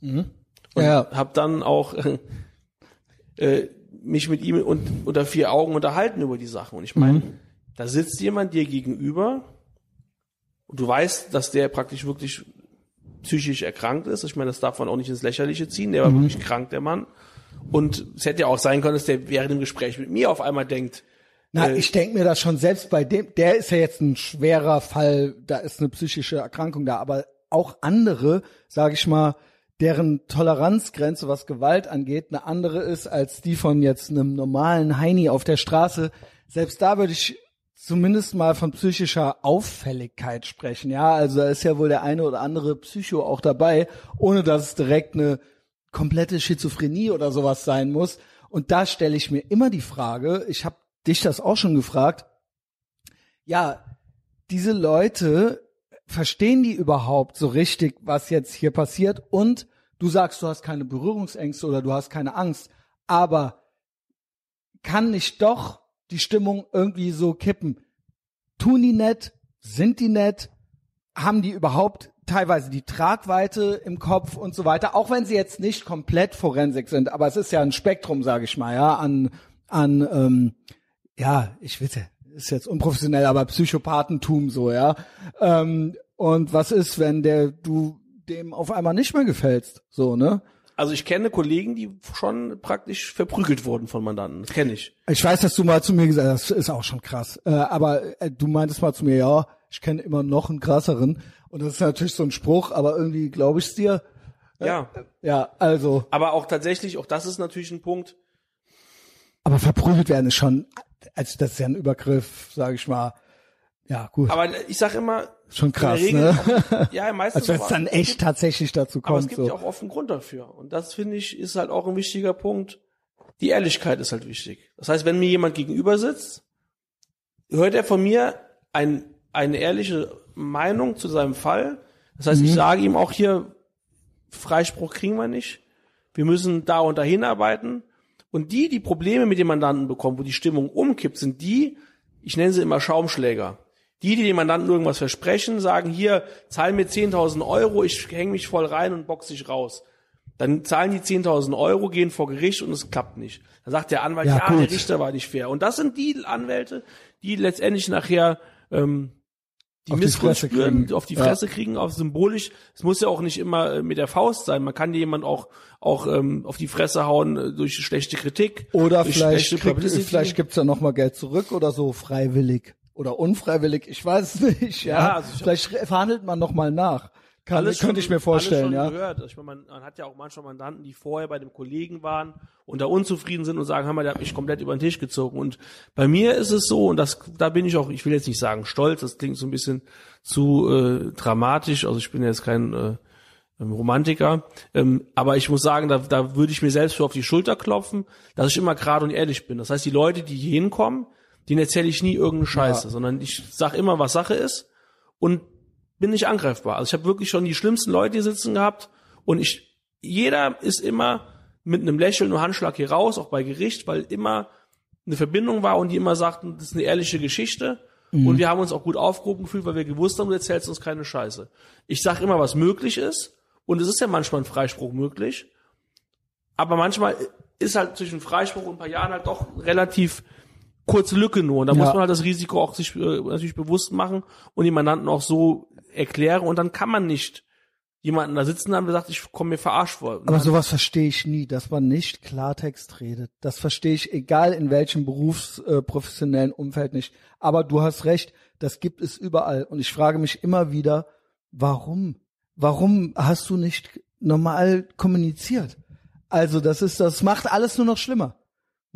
[SPEAKER 2] mhm. und ja. habe dann auch [LAUGHS] äh, mich mit ihm und, unter vier Augen unterhalten über die Sachen. Und ich meine, mhm da sitzt jemand dir gegenüber und du weißt, dass der praktisch wirklich psychisch erkrankt ist. Ich meine, das darf man auch nicht ins Lächerliche ziehen. Der war mhm. wirklich krank, der Mann. Und es hätte ja auch sein können, dass der während dem Gespräch mit mir auf einmal denkt,
[SPEAKER 1] na, äh, ich denke mir das schon selbst bei dem, der ist ja jetzt ein schwerer Fall, da ist eine psychische Erkrankung da, aber auch andere, sage ich mal, deren Toleranzgrenze, was Gewalt angeht, eine andere ist als die von jetzt einem normalen Heini auf der Straße. Selbst da würde ich zumindest mal von psychischer Auffälligkeit sprechen. Ja, also da ist ja wohl der eine oder andere Psycho auch dabei, ohne dass es direkt eine komplette Schizophrenie oder sowas sein muss. Und da stelle ich mir immer die Frage, ich habe dich das auch schon gefragt, ja, diese Leute, verstehen die überhaupt so richtig, was jetzt hier passiert? Und du sagst, du hast keine Berührungsängste oder du hast keine Angst, aber kann nicht doch die Stimmung irgendwie so kippen. Tun die nett? Sind die nett? Haben die überhaupt teilweise die Tragweite im Kopf und so weiter, auch wenn sie jetzt nicht komplett Forensik sind, aber es ist ja ein Spektrum, sage ich mal, ja, an, an ähm, ja, ich weiß ist jetzt unprofessionell, aber Psychopathentum so, ja. Ähm, und was ist, wenn der du dem auf einmal nicht mehr gefällst, so, ne?
[SPEAKER 2] Also ich kenne Kollegen, die schon praktisch verprügelt wurden von Mandanten. Das kenne ich.
[SPEAKER 1] Ich weiß, dass du mal zu mir gesagt hast, das ist auch schon krass. Äh, aber äh, du meintest mal zu mir, ja, ich kenne immer noch einen krasseren. Und das ist natürlich so ein Spruch, aber irgendwie glaube ich es dir.
[SPEAKER 2] Äh, ja.
[SPEAKER 1] Ja, also.
[SPEAKER 2] Aber auch tatsächlich, auch das ist natürlich ein Punkt.
[SPEAKER 1] Aber verprügelt werden ist schon, also das ist ja ein Übergriff, sage ich mal. Ja, gut.
[SPEAKER 2] Aber ich sag immer,
[SPEAKER 1] Schon krass, ne?
[SPEAKER 2] Auch, ja, meistens.
[SPEAKER 1] Als wenn es dann echt tatsächlich dazu kommt. Aber
[SPEAKER 2] es gibt
[SPEAKER 1] so.
[SPEAKER 2] ja auch oft einen Grund dafür. Und das finde ich ist halt auch ein wichtiger Punkt. die Ehrlichkeit ist halt wichtig. Das heißt, wenn mir jemand gegenüber sitzt, hört er von mir ein, eine ehrliche Meinung zu seinem Fall. Das heißt, mhm. ich sage ihm auch hier, Freispruch kriegen wir nicht. Wir müssen da und dahin arbeiten. Und die, die Probleme mit dem Mandanten bekommen, wo die Stimmung umkippt, sind die, ich nenne sie immer Schaumschläger. Die, die dem Mandanten irgendwas versprechen, sagen hier, zahl mir 10.000 Euro, ich hänge mich voll rein und box dich raus. Dann zahlen die 10.000 Euro, gehen vor Gericht und es klappt nicht. Dann sagt der Anwalt, ja, ja der Richter war nicht fair. Und das sind die Anwälte, die letztendlich nachher ähm, die auf Missgunst die spüren, kriegen. auf die Fresse ja. kriegen, auf symbolisch. Es muss ja auch nicht immer äh, mit der Faust sein. Man kann jemand auch auch ähm, auf die Fresse hauen äh, durch schlechte Kritik.
[SPEAKER 1] Oder vielleicht kriegt, vielleicht gibt's ja noch mal Geld zurück oder so freiwillig oder unfreiwillig. Ich weiß [LAUGHS] nicht. Ja, ja also vielleicht verhandelt man noch mal nach. Kann, alles könnte schon, ich mir vorstellen, ja. Gehört.
[SPEAKER 2] Ich meine, man, man, hat ja auch manchmal Mandanten, die vorher bei dem Kollegen waren und da unzufrieden sind und sagen, hör mal, der hat mich komplett über den Tisch gezogen. Und bei mir ist es so, und das, da bin ich auch, ich will jetzt nicht sagen stolz, das klingt so ein bisschen zu äh, dramatisch. Also ich bin jetzt kein äh, ähm, Romantiker, ähm, aber ich muss sagen, da, da würde ich mir selbst für auf die Schulter klopfen, dass ich immer gerade und ehrlich bin. Das heißt, die Leute, die hier hinkommen, denen erzähle ich nie irgendeine Scheiße, ja. sondern ich sag immer, was Sache ist und bin nicht angreifbar. Also ich habe wirklich schon die schlimmsten Leute hier sitzen gehabt und ich, jeder ist immer mit einem Lächeln und Handschlag hier raus, auch bei Gericht, weil immer eine Verbindung war und die immer sagten, das ist eine ehrliche Geschichte. Mhm. Und wir haben uns auch gut aufgehoben gefühlt, weil wir gewusst haben, du erzählst uns keine Scheiße. Ich sag immer, was möglich ist. Und es ist ja manchmal ein Freispruch möglich. Aber manchmal ist halt zwischen Freispruch und ein paar Jahren halt doch relativ kurze Lücke nur. Und da ja. muss man halt das Risiko auch sich äh, natürlich bewusst machen und die Mandanten auch so erkläre und dann kann man nicht jemanden da sitzen haben, der sagt, ich komme mir verarscht vor.
[SPEAKER 1] Aber sowas verstehe ich nie, dass man nicht Klartext redet. Das verstehe ich, egal in welchem berufsprofessionellen äh, Umfeld nicht. Aber du hast recht, das gibt es überall. Und ich frage mich immer wieder, warum? Warum hast du nicht normal kommuniziert? Also das ist, das macht alles nur noch schlimmer.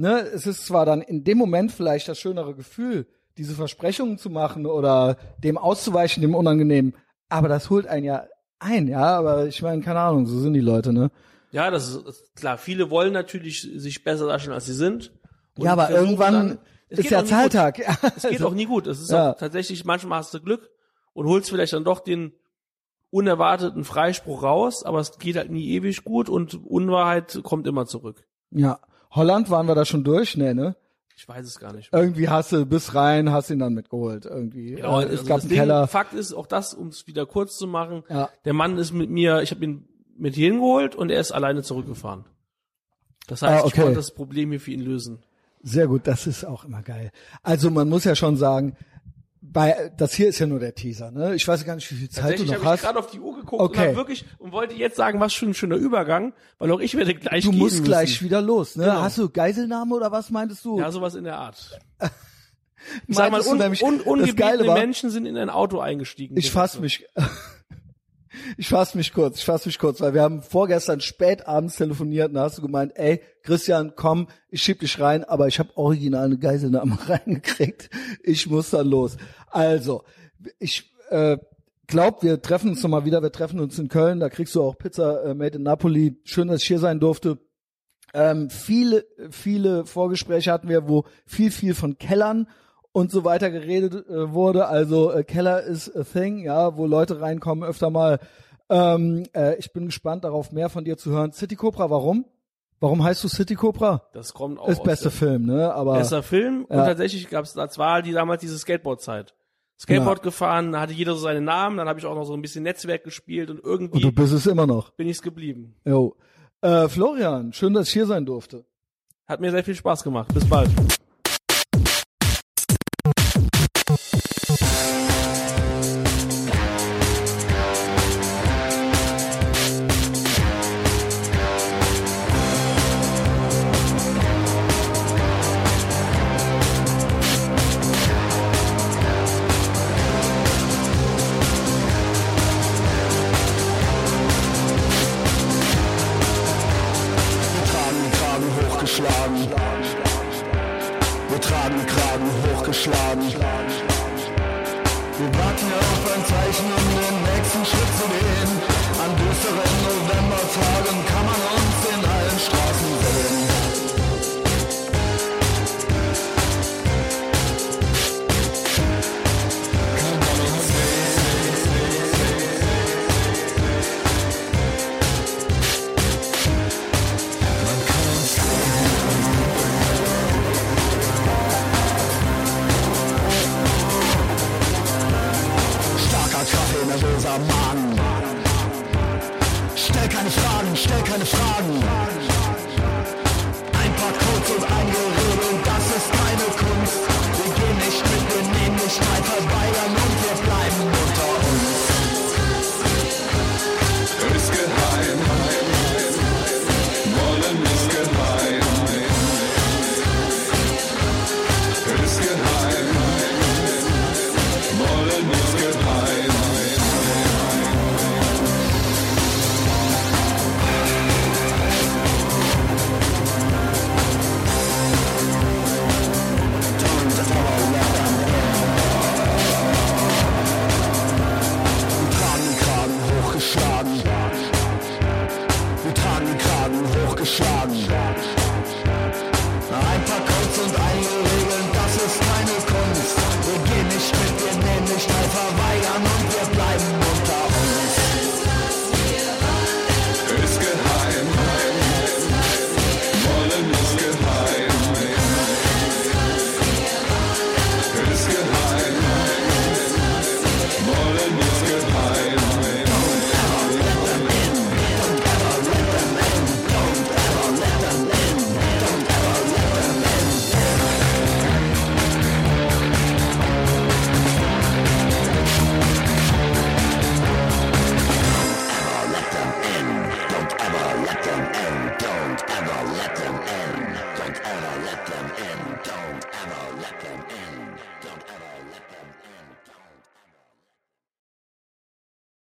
[SPEAKER 1] Ne? Es ist zwar dann in dem Moment vielleicht das schönere Gefühl, diese Versprechungen zu machen oder dem auszuweichen, dem Unangenehmen. Aber das holt einen ja ein, ja. Aber ich meine, keine Ahnung, so sind die Leute, ne?
[SPEAKER 2] Ja, das ist klar. Viele wollen natürlich sich besser darstellen, als sie sind.
[SPEAKER 1] ja, aber irgendwann dann, ist ja Zahltag.
[SPEAKER 2] Ja, es geht [LAUGHS] also, auch nie gut. Es ist ja. auch tatsächlich, manchmal hast du Glück und holst vielleicht dann doch den unerwarteten Freispruch raus, aber es geht halt nie ewig gut und Unwahrheit kommt immer zurück.
[SPEAKER 1] Ja. Holland waren wir da schon durch, ne, ne?
[SPEAKER 2] Ich weiß es gar nicht.
[SPEAKER 1] Mehr. Irgendwie hast du bis rein, hast ihn dann mitgeholt. Irgendwie.
[SPEAKER 2] Genau, äh, es also gab einen Ding, Keller. Fakt ist, auch das, um es wieder kurz zu machen, ja. der Mann ist mit mir, ich habe ihn mit hier hingeholt und er ist alleine zurückgefahren. Das heißt, ah, okay. ich konnte das Problem hier für ihn lösen.
[SPEAKER 1] Sehr gut, das ist auch immer geil. Also man muss ja schon sagen, bei das hier ist ja nur der Teaser, ne? Ich weiß gar nicht, wie viel Zeit du noch hast. Ich habe
[SPEAKER 2] gerade auf die Uhr geguckt okay. und wirklich und wollte jetzt sagen, was für ein schöner Übergang, weil auch ich werde gleich
[SPEAKER 1] Du musst gleich wieder los, ne? Genau. Hast du Geiselnahme oder was meintest du?
[SPEAKER 2] Ja, sowas in der Art. [LAUGHS] ich sag mal, un, un, ungebetene Menschen sind in ein Auto eingestiegen.
[SPEAKER 1] Ich fass mich Ich fass mich kurz, ich fass mich kurz, weil wir haben vorgestern spät abends telefoniert und da hast du gemeint, ey, Christian, komm, ich schieb dich rein, aber ich habe original eine Geiselnahme [LAUGHS] reingekriegt. Ich muss dann los. Also, ich äh, glaub, wir treffen uns nochmal wieder, wir treffen uns in Köln, da kriegst du auch Pizza äh, made in Napoli. Schön, dass ich hier sein durfte. Ähm, viele, viele Vorgespräche hatten wir, wo viel, viel von Kellern und so weiter geredet äh, wurde. Also äh, Keller ist a thing, ja, wo Leute reinkommen öfter mal. Ähm, äh, ich bin gespannt darauf, mehr von dir zu hören. City Cobra, warum? Warum heißt du City Cobra?
[SPEAKER 2] Das kommt auch.
[SPEAKER 1] Ist bester Film, ne? Aber
[SPEAKER 2] bester Film ja. und tatsächlich gab es, das war die damals diese Skateboard-Zeit. Skateboard ja. gefahren, da hatte jeder so seinen Namen, dann habe ich auch noch so ein bisschen Netzwerk gespielt und irgendwie. Und
[SPEAKER 1] du bist es immer noch.
[SPEAKER 2] Bin ich's geblieben.
[SPEAKER 1] Jo. Äh, Florian, schön, dass ich hier sein durfte.
[SPEAKER 2] Hat mir sehr viel Spaß gemacht. Bis bald.